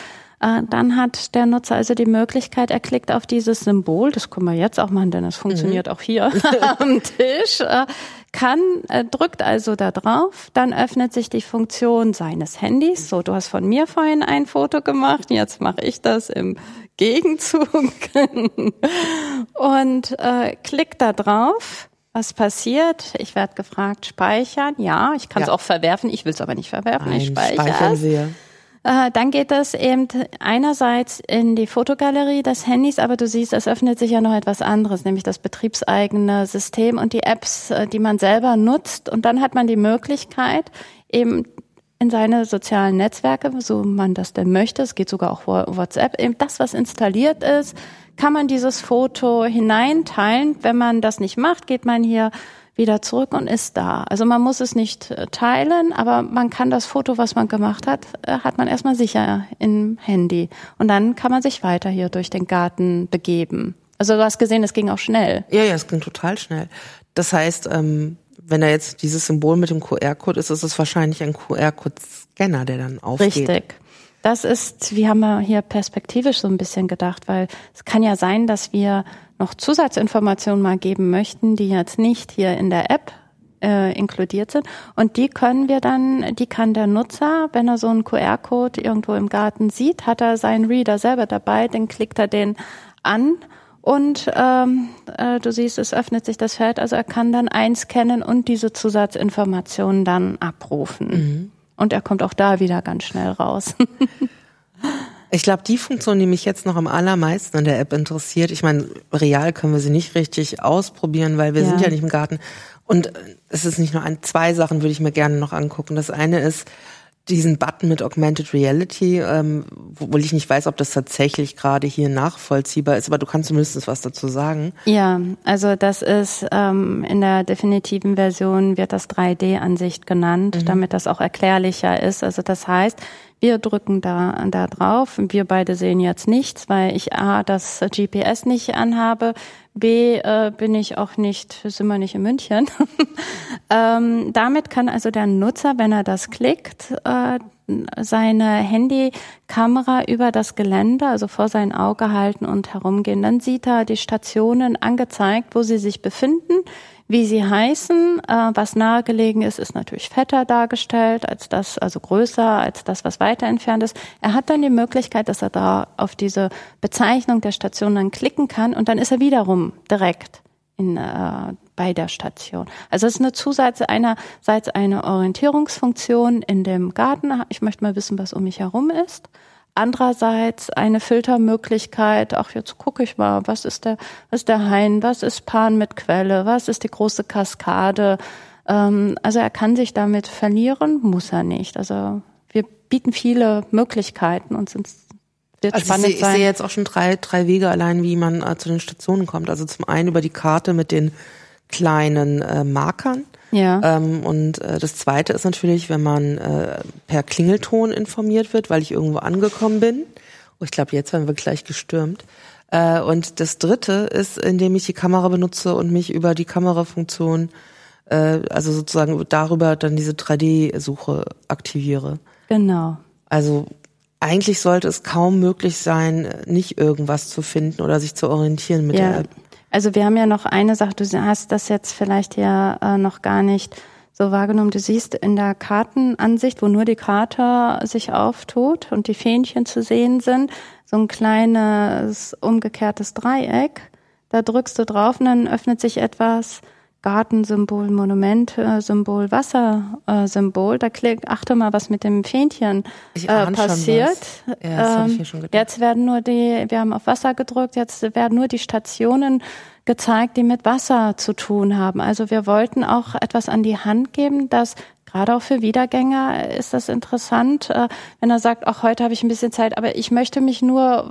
Äh, Dann hat der Nutzer also die Möglichkeit, er klickt auf dieses Symbol, das können wir jetzt auch machen, denn es funktioniert auch hier am Tisch, äh, kann, äh, drückt also da drauf, dann öffnet sich die Funktion seines Handys. So, du hast von mir vorhin ein Foto gemacht, jetzt mache ich das im Gegenzug und äh, klickt da drauf. Was passiert? Ich werde gefragt, speichern. Ja, ich kann es Ja. auch verwerfen. Ich will es aber nicht verwerfen. ich Nein, speichere speichern es. Äh, dann geht es eben einerseits in die Fotogalerie des Handys, aber du siehst, es öffnet sich ja noch etwas anderes, nämlich das betriebseigene System und die Apps, äh, die man selber nutzt. Und dann hat man die Möglichkeit, eben in seine sozialen Netzwerke, so man das denn möchte, es geht sogar auch WhatsApp, eben das, was installiert ist, kann man dieses Foto hineinteilen. Wenn man das nicht macht, geht man hier wieder zurück und ist da. Also man muss es nicht äh, teilen, aber man kann das Foto, was man gemacht hat, äh, hat man erstmal sicher im Handy. Und dann kann man sich weiter hier durch den Garten begeben. Also du hast gesehen, es ging auch schnell. Ja, ja, es ging total schnell. Das heißt, ähm, wenn da jetzt dieses Symbol mit dem QR-Code ist, ist es wahrscheinlich ein QR-Code-Scanner, der dann aufgeht. Richtig. Das ist, wir haben hier perspektivisch so ein bisschen gedacht, weil es kann ja sein, dass wir noch Zusatzinformationen mal geben möchten, die jetzt nicht hier in der App äh, inkludiert sind. Und die können wir dann, die kann der Nutzer, wenn er so einen QR-Code irgendwo im Garten sieht, hat er seinen Reader selber dabei, dann klickt er den an und ähm, äh, du siehst, es öffnet sich das Feld, also er kann dann einscannen und diese Zusatzinformationen dann abrufen. Mhm. Und er kommt auch da wieder ganz schnell raus. Ich glaube, die Funktion, die mich jetzt noch am allermeisten an der App interessiert, ich meine, real können wir sie nicht richtig ausprobieren, weil wir ja. sind ja nicht im Garten. Und es ist nicht nur ein, zwei Sachen würde ich mir gerne noch angucken. Das eine ist, diesen Button mit Augmented Reality, ähm, obwohl ich nicht weiß, ob das tatsächlich gerade hier nachvollziehbar ist, aber du kannst zumindest was dazu sagen. Ja, also das ist ähm, in der definitiven Version wird das 3D-Ansicht genannt, mhm. damit das auch erklärlicher ist. Also das heißt, wir drücken da, da drauf. Wir beide sehen jetzt nichts, weil ich A, das GPS nicht anhabe. B, äh, bin ich auch nicht, sind wir nicht in München. ähm, damit kann also der Nutzer, wenn er das klickt, äh, seine Handykamera über das Gelände, also vor sein Auge halten und herumgehen. Dann sieht er die Stationen angezeigt, wo sie sich befinden wie sie heißen, äh, was nahegelegen ist, ist natürlich fetter dargestellt als das, also größer als das, was weiter entfernt ist. Er hat dann die Möglichkeit, dass er da auf diese Bezeichnung der Station dann klicken kann und dann ist er wiederum direkt in, äh, bei der Station. Also es ist eine Zusatz einerseits eine Orientierungsfunktion in dem Garten. Ich möchte mal wissen, was um mich herum ist. Andererseits eine Filtermöglichkeit, auch jetzt gucke ich mal, was ist der, was ist der Hain, was ist Pan mit Quelle, was ist die große Kaskade. Ähm, also er kann sich damit verlieren, muss er nicht. Also wir bieten viele Möglichkeiten und sind wird also spannend ich sehe, ich sehe jetzt auch schon drei, drei Wege allein, wie man äh, zu den Stationen kommt. Also zum einen über die Karte mit den kleinen äh, Markern. Ja. Ähm, und äh, das Zweite ist natürlich, wenn man äh, per Klingelton informiert wird, weil ich irgendwo angekommen bin. Oh, ich glaube, jetzt werden wir gleich gestürmt. Äh, und das Dritte ist, indem ich die Kamera benutze und mich über die Kamerafunktion, äh, also sozusagen darüber dann diese 3D-Suche aktiviere. Genau. Also eigentlich sollte es kaum möglich sein, nicht irgendwas zu finden oder sich zu orientieren mit ja. der App. Also wir haben ja noch eine Sache, du hast das jetzt vielleicht ja äh, noch gar nicht so wahrgenommen. Du siehst in der Kartenansicht, wo nur die Karte sich auftut und die Fähnchen zu sehen sind, so ein kleines umgekehrtes Dreieck. Da drückst du drauf und dann öffnet sich etwas Gartensymbol, Monumentsymbol, Wassersymbol. Da klick, achte mal, was mit dem Fähnchen äh, passiert. Ja, ähm, jetzt werden nur die, wir haben auf Wasser gedrückt, jetzt werden nur die Stationen gezeigt, die mit Wasser zu tun haben. Also wir wollten auch etwas an die Hand geben, dass gerade auch für Wiedergänger ist das interessant, äh, wenn er sagt, auch heute habe ich ein bisschen Zeit, aber ich möchte mich nur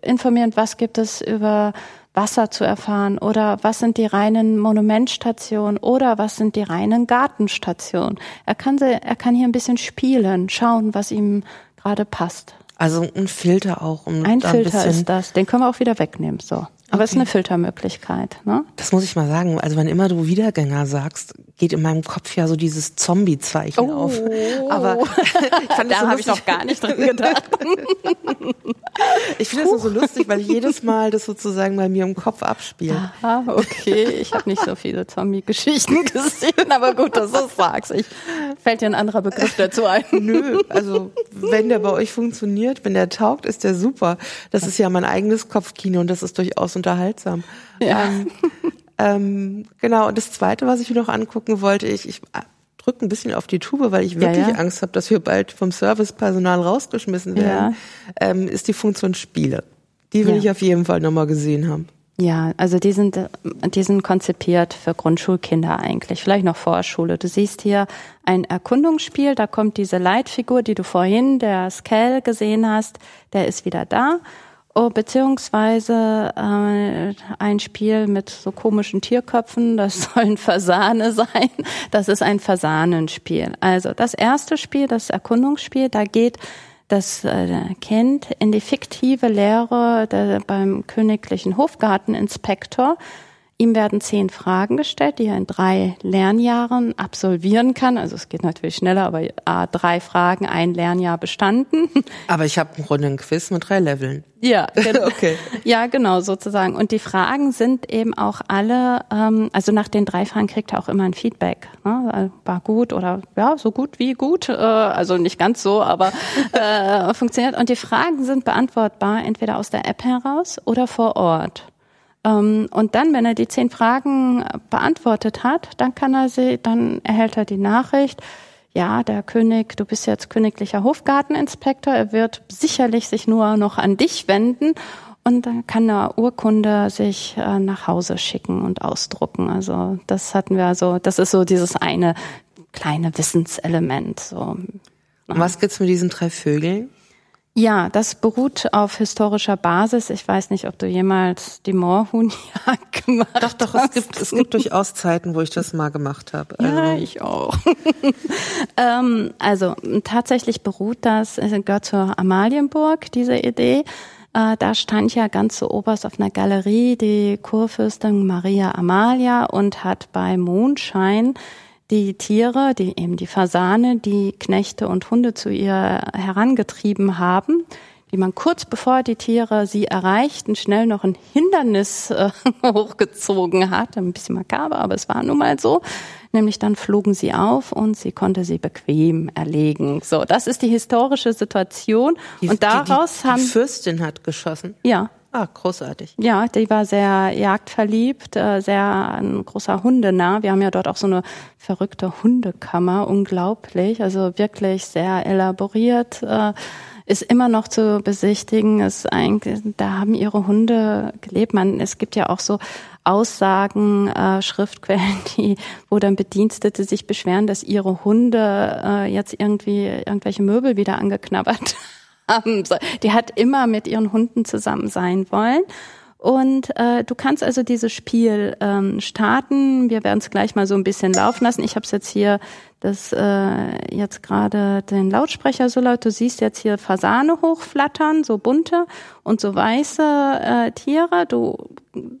informieren, was gibt es über Wasser zu erfahren oder was sind die reinen Monumentstationen oder was sind die reinen Gartenstationen. Er kann, er kann hier ein bisschen spielen, schauen, was ihm gerade passt. Also ein Filter auch. Um ein Filter ein ist das, den können wir auch wieder wegnehmen. So. Aber es okay. ist eine Filtermöglichkeit. Ne? Das muss ich mal sagen. Also wenn immer du Wiedergänger sagst, geht in meinem Kopf ja so dieses Zombie-Zeichen oh. auf. Aber ich fand da so habe ich noch gar nicht drin gedacht. ich finde das so lustig, weil jedes Mal das sozusagen bei mir im Kopf abspielt. Aha, okay. Ich habe nicht so viele Zombie-Geschichten gesehen, aber gut, dass du es sagst. Ich, fällt dir ein anderer Begriff dazu ein? Nö, also wenn der bei euch funktioniert, wenn der taugt, ist der super. Das ist ja mein eigenes Kopfkino und das ist durchaus unterhaltsam. Ja. Ähm, ähm, genau, und das Zweite, was ich mir noch angucken wollte, ich, ich drücke ein bisschen auf die Tube, weil ich wirklich Ja, ja. Angst habe, dass wir bald vom Servicepersonal rausgeschmissen werden, Ja. ähm, ist die Funktion Spiele. Die will ich auf jeden Fall nochmal gesehen haben. Ja, also die sind, äh, die sind konzipiert für Grundschulkinder eigentlich, vielleicht noch Vorschule. Du siehst hier ein Erkundungsspiel, da kommt diese Leitfigur, die du vorhin, der Skell gesehen hast, der ist wieder da. Oh, beziehungsweise äh, ein Spiel mit so komischen Tierköpfen, das sollen Fasane sein. Das ist ein Fasanenspiel. Also das erste Spiel, das Erkundungsspiel, da geht das äh, Kind in die fiktive Lehre der, beim königlichen Hofgarteninspektor. Ihm werden zehn Fragen gestellt, die er in drei Lernjahren absolvieren kann. Also es geht natürlich schneller, aber A, drei Fragen, ein Lernjahr bestanden. Aber ich habe im Grunde ein Quiz mit drei Leveln. Ja, genau. Okay. Ja, genau, sozusagen. Und die Fragen sind eben auch alle, ähm, also nach den drei Fragen kriegt er auch immer ein Feedback. Ne? War gut oder ja, so gut wie gut. Äh, also nicht ganz so, aber äh, funktioniert. Und die Fragen sind beantwortbar entweder aus der App heraus oder vor Ort. Ähm, und dann, wenn er die zehn Fragen beantwortet hat, dann kann er sie, dann erhält er die Nachricht, ja, der König, du bist jetzt königlicher Hofgarteninspektor, er wird sicherlich sich nur noch an dich wenden und dann kann eine Urkunde sich äh, nach Hause schicken und ausdrucken. Also das hatten wir also, das ist so dieses eine kleine Wissenselement. So. Und was gibt's mit diesen drei Vögeln? Ja, das beruht auf historischer Basis. Ich weiß nicht, ob du jemals die Moorhuhnjagd gemacht Doch, doch, hast. es gibt, es gibt durchaus Zeiten, wo ich das mal gemacht habe. Also, Ja, ich auch. ähm, also tatsächlich beruht das, es gehört zur Amalienburg, diese Idee. Äh, da stand ja ganz zu oberst auf einer Galerie die Kurfürstin Maria Amalia und hat bei Mondschein die Tiere, die eben die Fasane, die Knechte und Hunde zu ihr herangetrieben haben, die man kurz bevor die Tiere sie erreichten, schnell noch ein Hindernis äh, hochgezogen hat. Ein bisschen makaber, aber es war nun mal so. Nämlich dann flogen sie auf und sie konnte sie bequem erlegen. So, das ist die historische Situation. die, und daraus die, die, haben, die Fürstin hat geschossen. ja, Ah, großartig. ja, die war sehr jagdverliebt, äh, sehr ein großer Hundenah. Wir haben ja dort auch so eine verrückte Hundekammer, unglaublich, also wirklich sehr elaboriert. Äh, ist immer noch zu besichtigen. Ist eigentlich, da haben ihre Hunde gelebt. Man, es gibt ja auch so Aussagen, äh, Schriftquellen, die, wo dann Bedienstete sich beschweren, dass ihre Hunde äh, jetzt irgendwie irgendwelche Möbel wieder angeknabbert haben. So, Die hat immer mit ihren Hunden zusammen sein wollen. Und äh, du kannst also dieses Spiel ähm, starten. Wir werden es gleich mal so ein bisschen laufen lassen. Ich habe es jetzt hier, das äh, jetzt gerade den Lautsprecher so laut. Du siehst jetzt hier Fasane hochflattern, so bunte und so weiße äh, Tiere. Du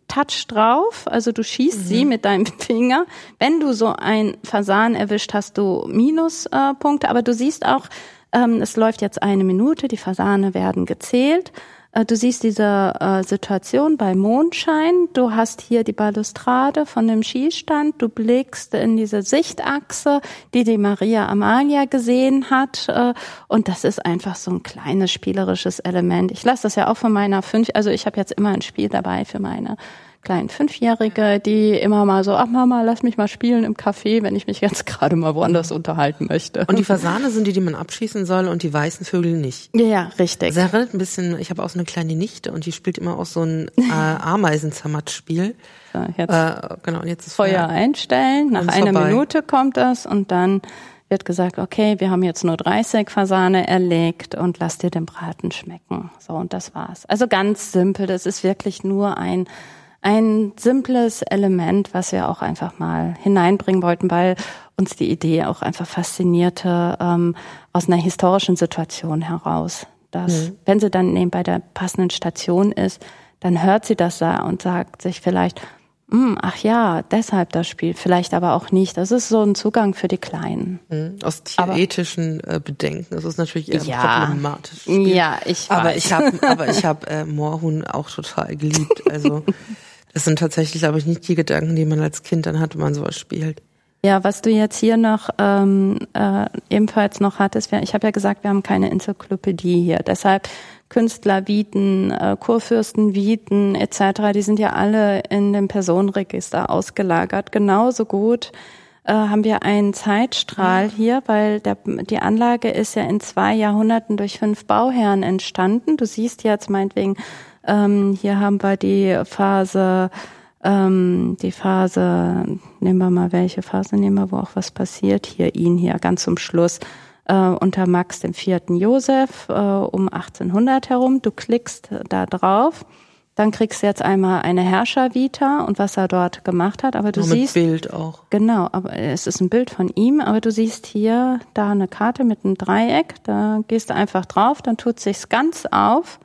touch drauf, also du schießt sie mit deinem Finger. Wenn du so ein Fasan erwischt, hast du Minuspunkte. Äh, aber du siehst auch, ähm, es läuft jetzt eine Minute, die Fasane werden gezählt. Äh, Du siehst diese äh, Situation bei Mondschein. Du hast hier die Balustrade von dem Schießstand. Du blickst in diese Sichtachse, die die Maria Amalia gesehen hat. Äh, und das ist einfach so ein kleines spielerisches Element. Ich lasse das ja auch von meiner fünf, also ich habe jetzt immer ein Spiel dabei für meine kleinen Fünfjährige, die immer mal so, ach Mama, lass mich mal spielen im Café, wenn ich mich jetzt gerade mal woanders unterhalten möchte. Und die Fasane sind die, die man abschießen soll und die weißen Vögel nicht. ja, ja, richtig. Das erinnert ein bisschen, ich habe auch so eine kleine Nichte und die spielt immer auch so ein äh, Ameisenzermatt-Spiel. So, jetzt Äh, genau, und jetzt ist Feuer Feierabend. einstellen. Nach einer vorbei. Minute kommt das und dann wird gesagt, okay, wir haben jetzt nur 30 Fasane erlegt und lass dir den Braten schmecken. So, und das war's. Also ganz simpel. Das ist wirklich nur ein, ein simples Element, was wir auch einfach mal hineinbringen wollten, weil uns die Idee auch einfach faszinierte ähm, aus einer historischen Situation heraus. Dass, wenn sie dann eben bei der passenden Station ist, dann hört sie das da und sagt sich vielleicht, "Hm, ach ja, deshalb das Spiel, vielleicht aber auch nicht. Das ist so ein Zugang für die Kleinen. Mhm. Aus tierethischen äh, Bedenken. Das ist natürlich eher Ja. problematisch. Ja, ich aber weiß. ich habe, aber ich habe äh, Moorhuhn auch total geliebt. Also das sind tatsächlich, glaube ich, nicht die Gedanken, die man als Kind dann hat, wenn man sowas spielt. Ja, was du jetzt hier noch ähm, äh, ebenfalls noch hattest, wir, ich habe ja gesagt, wir haben keine Enzyklopädie hier. Deshalb Künstler, Viten, äh, Kurfürsten, Viten etc., die sind ja alle in dem Personenregister ausgelagert. Genauso gut äh, haben wir einen Zeitstrahl hier, weil der, die Anlage ist ja in zwei Jahrhunderten durch fünf Bauherren entstanden. Du siehst jetzt meinetwegen, ähm, hier haben wir die Phase, ähm, die Phase, nehmen wir mal welche Phase nehmen wir, wo auch was passiert. Hier ihn hier ganz zum Schluss äh, unter Max dem vierten Josef äh, um 1800 herum. Du klickst da drauf dann kriegst du jetzt einmal eine Herrscher-Vita und was er dort gemacht hat, aber du Nur siehst. Mit Bild auch. Genau, aber es ist ein Bild von ihm, aber du siehst hier da eine Karte mit einem Dreieck, da gehst du einfach drauf, dann tut sich's ganz auf,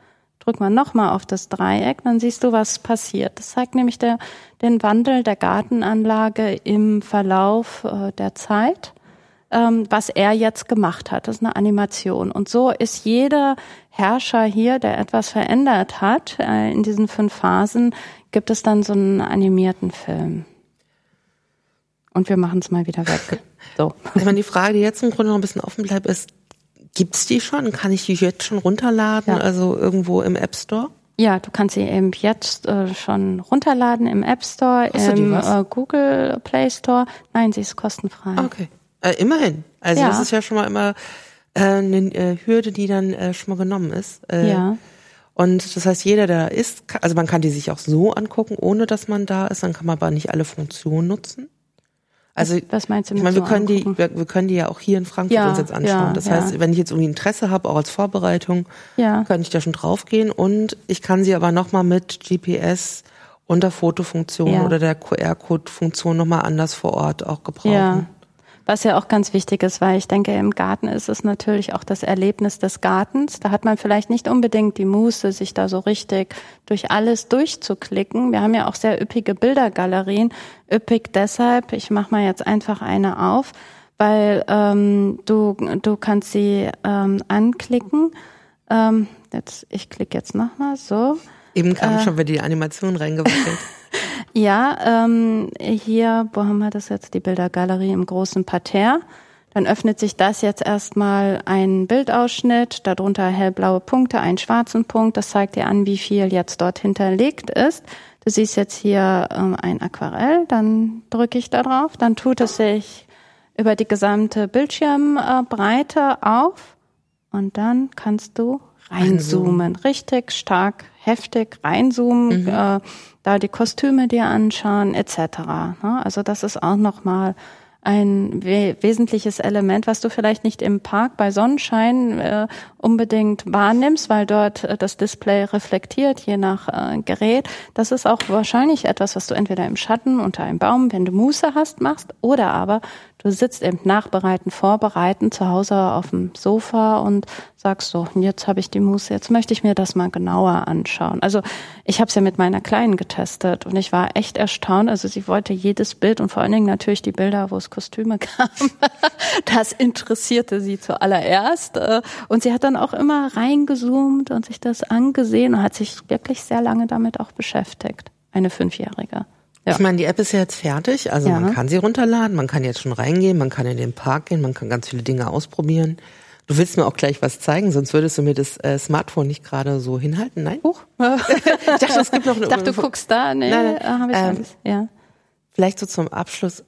drück mal nochmal auf das Dreieck, dann siehst du, was passiert. Das zeigt nämlich der, den Wandel der Gartenanlage im Verlauf äh, der Zeit ähm, was er jetzt gemacht hat. Das ist eine Animation. Und so ist jeder Herrscher hier, der etwas verändert hat, äh, in diesen fünf Phasen, gibt es dann so einen animierten Film. Und wir machen es mal wieder weg. So. Ich meine, die Frage, die jetzt im Grunde noch ein bisschen offen bleibt, ist, gibt's die schon? Kann ich die jetzt schon runterladen? Ja. Also irgendwo im App Store? Ja, du kannst sie eben jetzt äh, schon runterladen im App Store, Kostet im äh, Google Play Store. Nein, sie ist kostenfrei. Okay. Äh, immerhin. Also Ja. das ist ja schon mal immer äh, eine äh, Hürde, die dann äh, schon mal genommen ist. Ja. Und das heißt, jeder, der da ist, also man kann die sich auch so angucken, ohne dass man da ist, dann kann man aber nicht alle Funktionen nutzen. Also Was meinst du ich mit meine, wir so können die, angucken? wir, wir können die ja auch hier in Frankfurt Ja, uns jetzt anschauen. ja, das ja. heißt, wenn ich jetzt irgendwie Interesse habe, auch als Vorbereitung, Ja. kann ich da schon draufgehen und ich kann sie aber nochmal mit GPS und der Fotofunktion oder der QR-Code-Funktion nochmal anders vor Ort auch gebrauchen. Was ja auch ganz wichtig ist, weil ich denke, im Garten ist es natürlich auch das Erlebnis des Gartens. Da hat man vielleicht nicht unbedingt die Muße, sich da so richtig durch alles durchzuklicken. Wir haben ja auch sehr üppige Bildergalerien. Üppig deshalb, ich mache mal jetzt einfach eine auf, weil ähm, du, du kannst sie ähm, anklicken. Ähm, jetzt, ich klicke jetzt nochmal so. Eben Äh. kam schon wieder die Animation reingewackelt. Ja, ähm, hier, wo haben wir das jetzt? Die Bildergalerie im großen Parterre. Dann öffnet sich das jetzt erstmal ein Bildausschnitt, darunter hellblaue Punkte, einen schwarzen Punkt. Das zeigt dir an, wie viel jetzt dort hinterlegt ist. Du siehst jetzt hier ähm, ein Aquarell, dann drücke ich da drauf, dann tut es sich über die gesamte Bildschirmbreite auf und dann kannst du reinzoomen. Richtig stark, heftig reinzoomen, äh, da die Kostüme dir anschauen, etc. Ne? Also das ist auch nochmal ein we wesentliches Element, was du vielleicht nicht im Park bei Sonnenschein äh, unbedingt wahrnimmst, weil dort äh, das Display reflektiert, je nach äh, Gerät. Das ist auch wahrscheinlich etwas, was du entweder im Schatten unter einem Baum, wenn du Muße hast, machst, oder aber du sitzt eben nachbereiten, vorbereiten zu Hause auf dem Sofa und sagst so, jetzt habe ich die Muße, jetzt möchte ich mir das mal genauer anschauen. Also ich habe es ja mit meiner Kleinen getestet und ich war echt erstaunt. Also sie wollte jedes Bild und vor allen Dingen natürlich die Bilder, wo es Kostüme gab. Das interessierte sie zuallererst. Und sie hat dann auch immer reingezoomt und sich das angesehen und hat sich wirklich sehr lange damit auch beschäftigt. Eine Fünfjährige. Ja. Ich meine, die App ist ja jetzt fertig, also Ja. man kann sie runterladen, man kann jetzt schon reingehen, man kann in den Park gehen, man kann ganz viele Dinge ausprobieren. Du willst mir auch gleich was zeigen, sonst würdest du mir das äh, Smartphone nicht gerade so hinhalten, nein? Huch. Ich dachte, es gibt noch eine Ich dachte, du guckst da. Nee, Nein, nein, äh, hab ich ähm, alles. Ja. Vielleicht so zum Abschluss.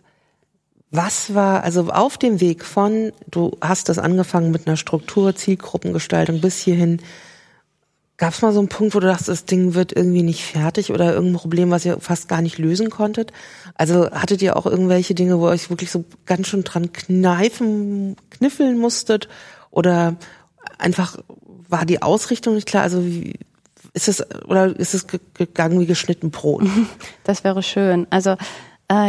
Was war, also auf dem Weg von, du hast das angefangen mit einer Struktur, Zielgruppengestaltung bis hierhin, gab es mal so einen Punkt, wo du dachtest, das Ding wird irgendwie nicht fertig oder irgendein Problem, was ihr fast gar nicht lösen konntet? Also hattet ihr auch irgendwelche Dinge, wo ihr euch wirklich so ganz schön dran kneifen, kniffeln musstet? Oder einfach war die Ausrichtung nicht klar? Also wie, ist es, oder ist es ge- gegangen wie geschnitten Brot? Das wäre schön. Also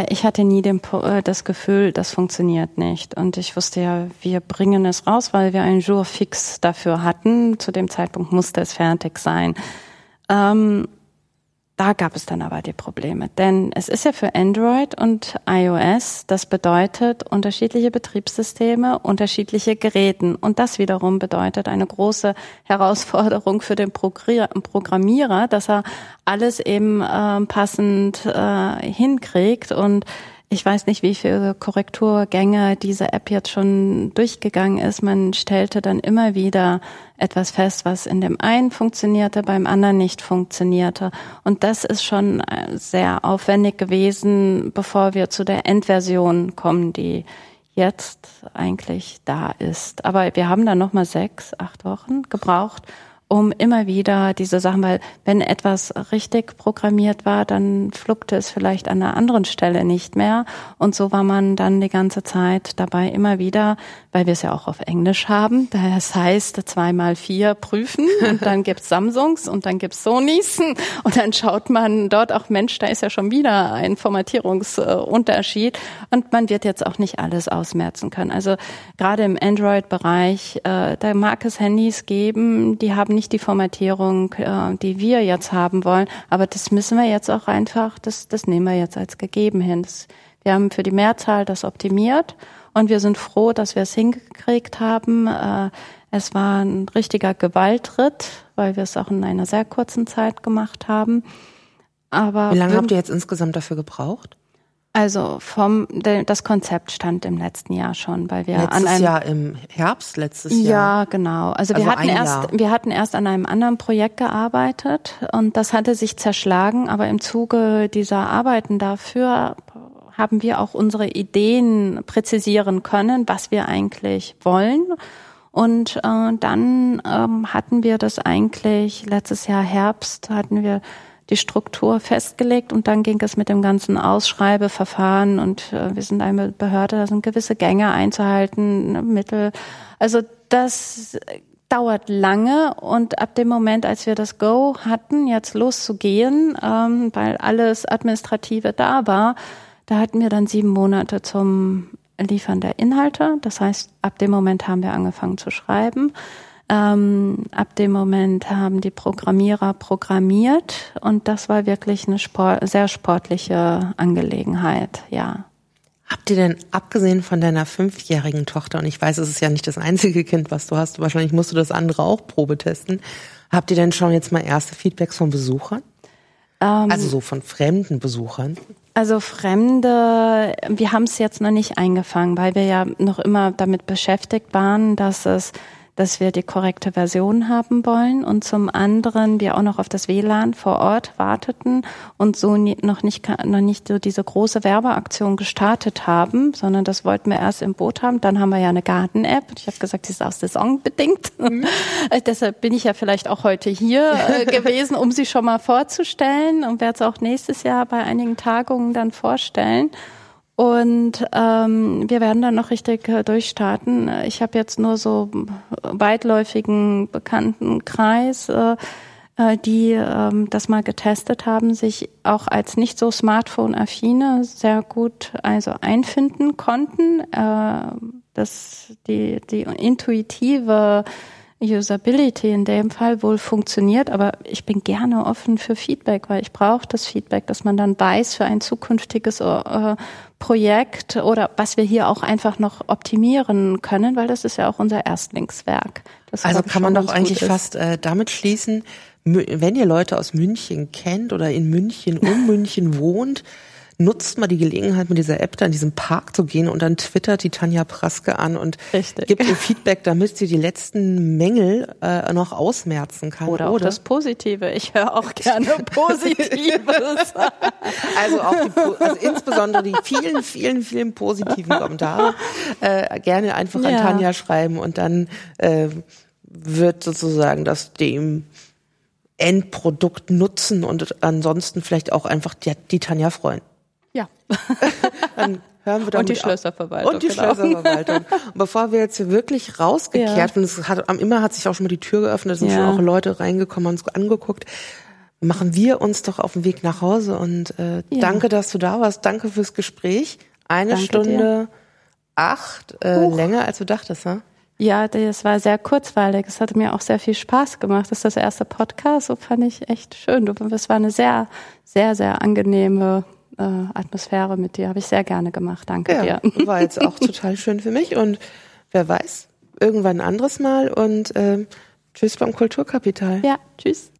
ich hatte nie den, äh, das Gefühl, das funktioniert nicht. Und ich wusste ja, wir bringen es raus, weil wir einen Jour fix dafür hatten. Zu dem Zeitpunkt musste es fertig sein. Ähm, da gab es dann aber die Probleme, denn es ist ja für Android und iOS, das bedeutet unterschiedliche Betriebssysteme, unterschiedliche Geräten. Und das wiederum bedeutet eine große Herausforderung für den Progr- Programmierer, dass er alles eben äh, passend äh, hinkriegt. Und ich weiß nicht, wie viele Korrekturgänge diese App jetzt schon durchgegangen ist. Man stellte dann immer wieder etwas fest, was in dem einen funktionierte, beim anderen nicht funktionierte. Und das ist schon äh, sehr aufwendig gewesen, bevor wir zu der Endversion kommen, die jetzt eigentlich da ist. Aber wir haben dann nochmal sechs, acht Wochen gebraucht, um immer wieder diese Sachen, weil wenn etwas richtig programmiert war, dann fluckte es vielleicht an einer anderen Stelle nicht mehr. Und so war man dann die ganze Zeit dabei immer wieder, weil wir es ja auch auf Englisch haben. Das heißt, zweimal vier prüfen und dann gibt's Samsungs und dann gibt's Sonys und dann schaut man dort auch, Mensch, da ist ja schon wieder ein Formatierungsunterschied und man wird jetzt auch nicht alles ausmerzen können. Also gerade im Android-Bereich, äh, da mag es Handys geben, die haben nicht nicht die Formatierung, äh, die wir jetzt haben wollen. Aber das müssen wir jetzt auch einfach, das, das nehmen wir jetzt als gegeben hin. Das, wir haben für die Mehrzahl das optimiert und wir sind froh, dass wir es hingekriegt haben. Äh, es war ein richtiger Gewaltritt, weil wir es auch in einer sehr kurzen Zeit gemacht haben. Aber Wie lange habt ihr jetzt insgesamt dafür gebraucht? Also vom das Konzept stand im letzten Jahr schon, weil wir letztes an einem Jahr im Herbst letztes Jahr. Ja, genau. Also, Also wir hatten erst Jahr. wir hatten erst an einem anderen Projekt gearbeitet und das hatte sich zerschlagen, aber im Zuge dieser Arbeiten dafür haben wir auch unsere Ideen präzisieren können, was wir eigentlich wollen. Und äh, dann ähm, hatten wir das eigentlich letztes Jahr Herbst hatten wir die Struktur festgelegt und dann ging es mit dem ganzen Ausschreibeverfahren und äh, wir sind eine Behörde, da sind gewisse Gänge einzuhalten, ne, Mittel. Also das dauert lange und ab dem Moment, als wir das Go hatten, jetzt loszugehen, ähm, weil alles Administrative da war, da hatten wir dann sieben Monate zum Liefern der Inhalte. Das heißt, ab dem Moment haben wir angefangen zu schreiben. Ähm, ab dem Moment haben die Programmierer programmiert und das war wirklich eine Sport, sehr sportliche Angelegenheit, ja. Habt ihr denn, abgesehen von deiner fünfjährigen Tochter, und ich weiß, es ist ja nicht das einzige Kind, was du hast, wahrscheinlich musst du das andere auch Probe testen, habt ihr denn schon jetzt mal erste Feedbacks von Besuchern? Ähm, Also so von fremden Besuchern? Also Fremde, wir haben es jetzt noch nicht eingefangen, weil wir ja noch immer damit beschäftigt waren, dass es dass wir die korrekte Version haben wollen und zum anderen wir auch noch auf das WLAN vor Ort warteten und so noch nicht noch nicht so diese große Werbeaktion gestartet haben, sondern das wollten wir erst im Boot haben. Dann haben wir ja eine Garten-App. Ich habe gesagt, die ist auch saisonbedingt. Äh, Deshalb bin ich ja vielleicht auch heute hier äh, gewesen, um sie schon mal vorzustellen und werde es auch nächstes Jahr bei einigen Tagungen dann vorstellen. Und ähm, wir werden dann noch richtig äh, durchstarten. Ich habe jetzt nur so weitläufigen Bekanntenkreis, äh, äh, die ähm, das mal getestet haben, sich auch als nicht so Smartphone-affine sehr gut also einfinden konnten. Äh, dass die, die intuitive Usability in dem Fall wohl funktioniert, aber ich bin gerne offen für Feedback, weil ich brauche das Feedback, dass man dann weiß für ein zukünftiges äh, Projekt oder was wir hier auch einfach noch optimieren können, weil das ist ja auch unser Erstlingswerk. Das, Also kann man doch eigentlich fast äh, damit schließen, wenn ihr Leute aus München kennt oder in München, um München wohnt, nutzt mal die Gelegenheit, mit dieser App da in diesen Park zu gehen und dann twittert die Tanja Praske an und Richtig. gibt ihr Feedback, damit sie die letzten Mängel äh, noch ausmerzen kann. Oder auch das Positive. Ich höre auch gerne Positives. Also auch die, also insbesondere die vielen, vielen, vielen positiven Kommentare äh, gerne einfach an Ja. Tanja schreiben und dann äh, wird sozusagen das dem Endprodukt nutzen und ansonsten vielleicht auch einfach die, die Tanja freuen. Ja. Dann hören wir damit Und die. Schlösserverwaltung, Und die genau. Schlösserverwaltung. Und bevor wir jetzt hier wirklich rausgekehrt Ja. werden, es hat, am immer hat sich auch schon mal die Tür geöffnet, es sind Ja. schon auch Leute reingekommen, haben uns angeguckt. Machen wir uns doch auf den Weg nach Hause und äh, Ja. danke, dass du da warst. Danke fürs Gespräch. Eine Danke Stunde dir. acht, äh, länger als du dachtest, ne? Ja, das war sehr kurzweilig. Es hatte mir auch sehr viel Spaß gemacht. Das ist das erste Podcast. So fand ich echt schön. Du, es war eine sehr, sehr, sehr angenehme äh, Atmosphäre mit dir. Habe ich sehr gerne gemacht. Danke Ja, dir. war jetzt auch total schön für mich und wer weiß, irgendwann ein anderes Mal und ähm, tschüss beim Kulturkapital. Ja, tschüss.